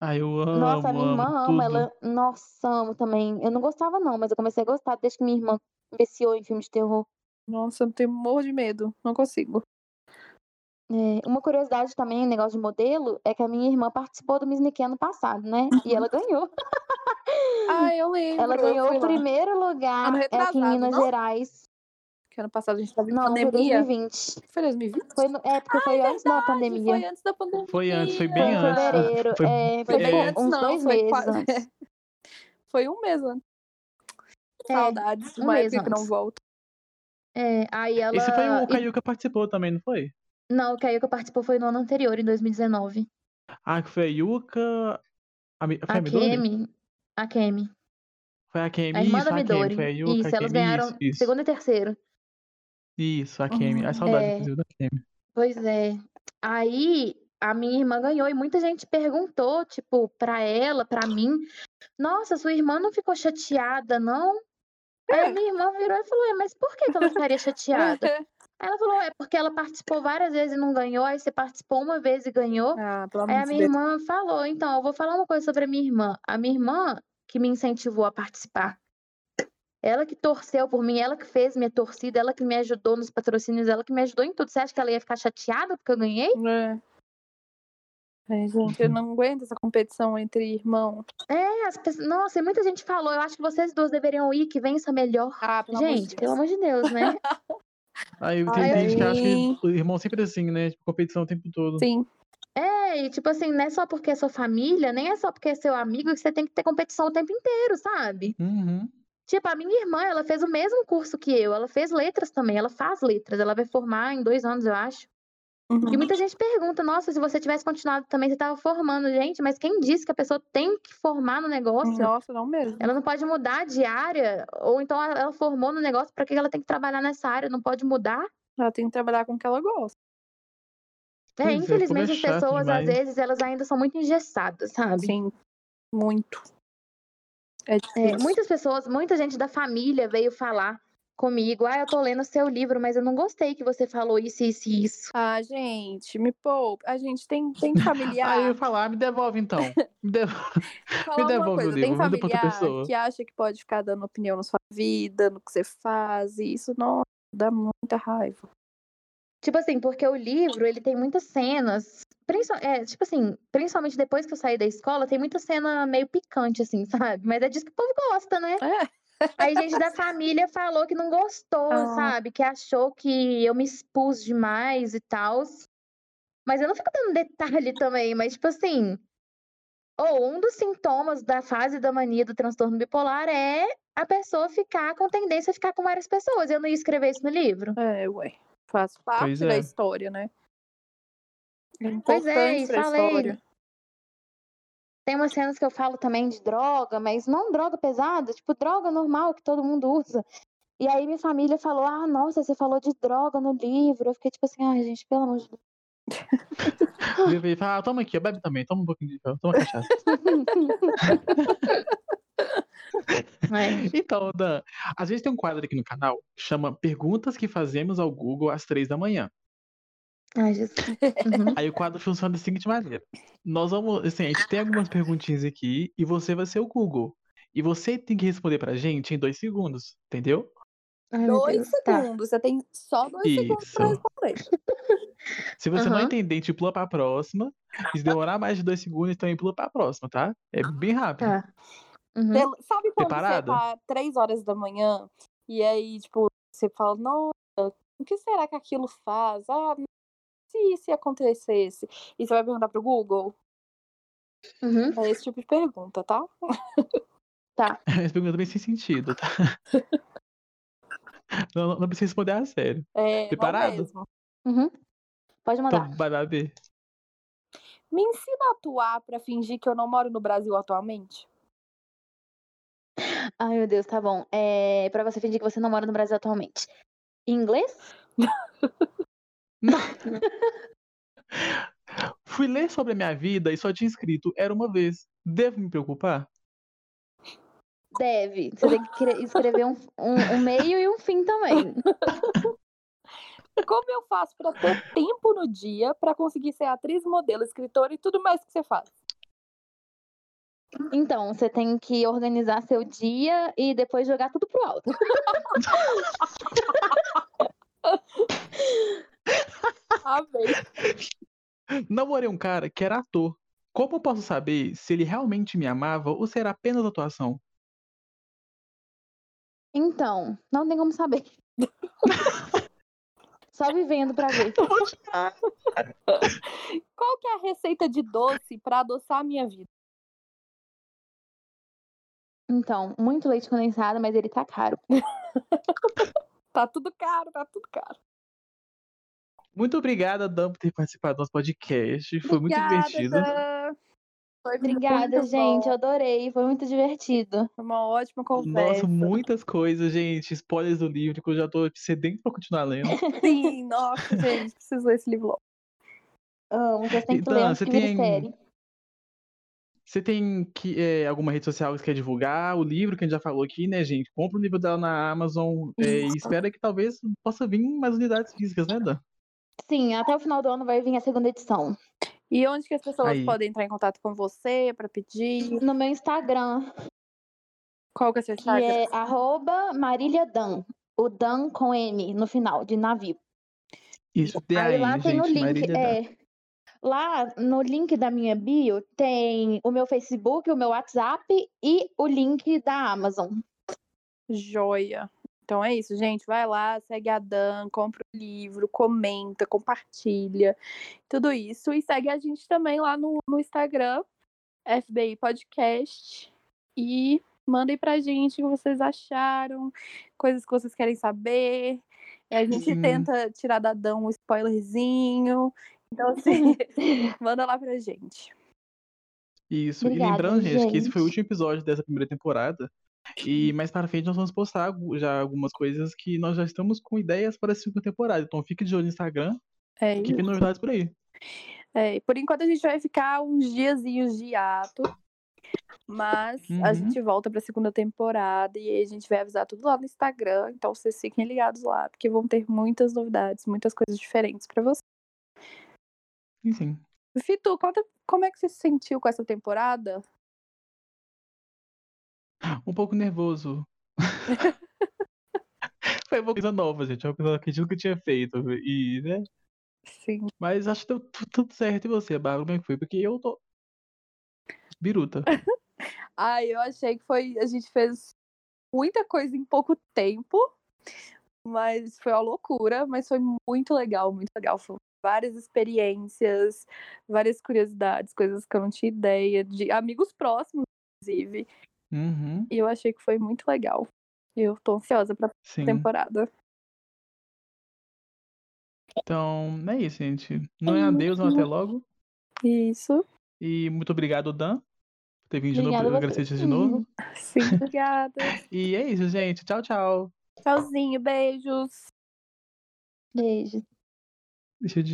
Ai, eu amo, Nossa, a minha irmã amo ama, tudo. ela. Nossa, amo também. Eu não gostava, não, mas eu comecei a gostar desde que minha irmã viciou em filme de terror. Nossa, eu tenho morro de medo. Não consigo. É, uma curiosidade também, um negócio de modelo, é que a minha irmã participou do Miss Nikki ano passado, né? E ela ganhou. Ah, eu lembro. Ela ganhou o lá. primeiro lugar é aqui em Minas não? Gerais. Que ano passado a gente tava em Não, foi pandemia. 2020. Foi 2020? Foi no- é, porque foi antes da pandemia. Foi antes da pandemia. Foi antes, foi Foi bem em antes. Foi- fevereiro. foi- é, Foi foi, bem antes, uns não. dois foi meses quase- antes. Foi um mês antes. É, Saudades. um Uma mês época que não volta. É, aí ela. Esse foi o e- Caiuca participou também, não foi? Não, o que a Yuka participou foi no ano anterior, em 2019. Ah, que foi a Yuka. A, Mi- foi a A Midori? Kemi. A Kemi. Foi a Kemi, A irmã isso, da a Kemi. Midori. A Yuka, Isso, a elas Kemi, ganharam isso, isso. segundo e terceiro. Isso, a Kemi. Uhum. Ai, saudade, É. inclusive, da Kemi. Pois é. Aí a minha irmã ganhou e muita gente perguntou, tipo, pra ela, pra mim, nossa, sua irmã não ficou chateada, não? Aí a minha irmã virou e falou, "É, mas por que, que ela ficaria chateada? Aí ela falou, é porque ela participou várias vezes e não ganhou, aí você participou uma vez e ganhou. ah, pelo Aí a minha Deus. irmã falou, então, eu vou falar uma coisa sobre a minha irmã. A minha irmã que me incentivou a participar. Ela que torceu por mim, ela que fez minha torcida, ela que me ajudou nos patrocínios, ela que me ajudou em tudo. Você acha que ela ia ficar chateada porque eu ganhei? É. É, gente, eu não aguento essa competição entre irmãos. É, as pessoas... Nossa, e muita gente falou, eu acho que vocês duas deveriam ir, que vença melhor. Ah, pelo amor de gente, pelo amor de Deus, né? Aí tem Ai, gente que acha que o irmão sempre é assim, né? Tipo, competição o tempo todo. Sim. É, e tipo assim, não é só porque é sua família, nem é só porque é seu amigo que você tem que ter competição o tempo inteiro, sabe? Uhum. Tipo, a minha irmã, ela fez o mesmo curso que eu, ela fez letras também, ela faz letras, ela vai formar em dois anos, eu acho. Uhum. E muita gente pergunta, nossa, se você tivesse continuado também, você tava formando, gente, mas quem disse que a pessoa tem que formar no negócio? Nossa, não mesmo. Ela não pode mudar de área, ou então ela formou no negócio, pra que ela tem que trabalhar nessa área? Não pode mudar? Ela tem que trabalhar com o que ela gosta. É, Pois é, infelizmente é as pessoas, às demais. vezes, elas ainda são muito engessadas, sabe? Sim. Muito. É É, difícil. muitas pessoas, muita gente da família veio falar comigo, ah, eu tô lendo seu livro, mas eu não gostei que você falou isso, isso e isso. Ah, gente, me poupe. A gente tem, tem familiar. Aí eu ia falar, me devolve então. Me devolve. Falar uma devolve o coisa, livro, tem familiar pessoa. que acha que pode ficar dando opinião na sua vida, no que você faz, e isso não dá muita raiva. Tipo assim, porque o livro, ele tem muitas cenas, é, tipo assim, principalmente depois que eu saí da escola, tem muita cena meio picante, assim, sabe? Mas é disso que o povo gosta, né? É. Aí gente da família falou que não gostou, Ah. sabe? Que achou que eu me expus demais e tal. Mas eu não fico dando detalhe também, mas tipo assim. Ou um dos sintomas da fase da mania do transtorno bipolar é a pessoa ficar com tendência a ficar com várias pessoas. Eu não ia escrever isso no livro. É, ué. Faz parte Pois da é. história, né? É Pois é, importante e pra falei. história. Tem umas cenas que eu falo também de droga, mas não droga pesada, tipo droga normal que todo mundo usa. E aí minha família falou: Ah, nossa, você falou de droga no livro. Eu fiquei tipo assim, ai, gente, pelo amor de Deus. Eu ia falar, ah, toma aqui, bebe também, toma um pouquinho de toma cachaça. Então, Dan, às vezes tem um quadro aqui no canal que chama Perguntas que fazemos ao Google às três da manhã. Ai, Jesus. Uhum. Aí o quadro funciona da seguinte maneira. Nós vamos, assim, a gente tem algumas perguntinhas aqui e você vai ser o Google. E você tem que responder pra gente em dois segundos, entendeu? Ai, Dois. Tá. segundos. Você tem só dois segundos pra Isso. responder. Se você não Aham. entender, a gente pula pra próxima. E se demorar mais de dois segundos, também pula pra próxima, tá? É bem rápido. Tá. Uhum. Sabe quando Preparada? você tá três horas da manhã e aí, tipo, você fala, nossa, o que será que aquilo faz? Ah, se se acontecesse? E você vai perguntar pro Google? Uhum. É esse tipo de pergunta, tá? Essa pergunta bem sem sentido, tá? Não, não, não precisa responder a sério. É, Preparado? Uhum. Pode mandar. Então, vai lá ver. Me ensina a atuar pra fingir que eu não moro no Brasil atualmente? Ai, meu Deus, tá bom. É pra você fingir que você não mora no Brasil atualmente. Em inglês? Fui ler sobre a minha vida e só tinha escrito era uma vez. Devo me preocupar? Deve. Você tem que cre- escrever um, um, um meio e um fim também. Como eu faço pra ter tempo no dia pra conseguir ser atriz, modelo, escritora e tudo mais que você faz? Então, você tem que organizar seu dia e depois jogar tudo pro alto. Amei. Namorei um cara que era ator. Como eu posso saber se ele realmente me amava ou se era apenas atuação? Então, não tem como saber. Só vivendo pra ver. Qual que é a receita de doce pra adoçar a minha vida? Então, muito leite condensado, mas ele tá caro. Tá tudo caro, tá tudo caro. Muito obrigada, Dan, por ter participado do nosso podcast. Foi muito Obrigada, divertido. Dan. Foi Obrigada, muito gente. bom. Adorei. Foi muito divertido. Foi uma ótima conversa. Nossa, muitas coisas, gente. Spoilers do livro que eu já tô sedento pra continuar lendo. Sim, nossa, gente, preciso ler esse livro logo. Amo. Vocês têm que Então, ler você tem- série. Você tem que, é, alguma rede social que você quer divulgar? O livro que a gente já falou aqui, né, gente? Compra o livro dela na Amazon é, e espera que talvez possa vir mais unidades físicas, né, Dan? Sim, até o final do ano vai vir a segunda edição. E onde que as pessoas Aí. podem entrar em contato com você pra pedir? No meu Instagram, Qual que é o seu que Instagram? é arroba Marília Dan. O Dan com M no final, de navio. Isso, tem Aí aí, lá tem o gente, link. É, lá no link da minha bio tem o meu Facebook, o meu WhatsApp e o link da Amazon. Joia. Então é isso, gente. Vai lá, segue a Dan, compra o livro, comenta, compartilha, tudo isso. E segue a gente também lá no, no Instagram, FBI Podcast. E mandem pra gente o que vocês acharam, coisas que vocês querem saber. E a gente Sim. tenta tirar da Dan um spoilerzinho. Então, assim, manda lá pra gente. Isso, Obrigada, e lembrando, gente, que esse foi o gente. último episódio dessa primeira temporada. E mais para frente nós vamos postar já algumas coisas que nós já estamos com ideias para a segunda temporada. Então fique de olho no Instagram, É que tem novidades por aí. É, por enquanto a gente vai ficar uns diazinhos de ato. Mas a Uhum. gente volta pra segunda temporada e a gente vai avisar tudo lá no Instagram. Então vocês fiquem ligados lá, porque vão ter muitas novidades, muitas coisas diferentes pra vocês. Enfim. Fitu, conta como é que você se sentiu com essa temporada? Um pouco nervoso. Foi uma coisa nova, gente. Uma coisa que eu nunca tinha feito. E, né? Sim. Mas acho que deu tu- tudo certo. E você, Bárbara, como é que foi? Porque eu tô. Biruta. Ah, eu achei que foi. A gente fez muita coisa em pouco tempo, mas foi uma loucura, mas foi muito legal, muito legal. Foram várias experiências, várias curiosidades, coisas que eu não tinha ideia, de amigos próximos, inclusive. Uhum, E eu achei que foi muito legal. Eu tô ansiosa pra sim. temporada. Então, é isso, gente. Não é adeus, não até logo. Isso. E muito obrigado, Dan, por ter vindo de novo. Obrigada a Agradecer de novo. Sim, obrigada. E é isso, gente. Tchau, tchau. Tchauzinho, beijos. Beijo. Deixa eu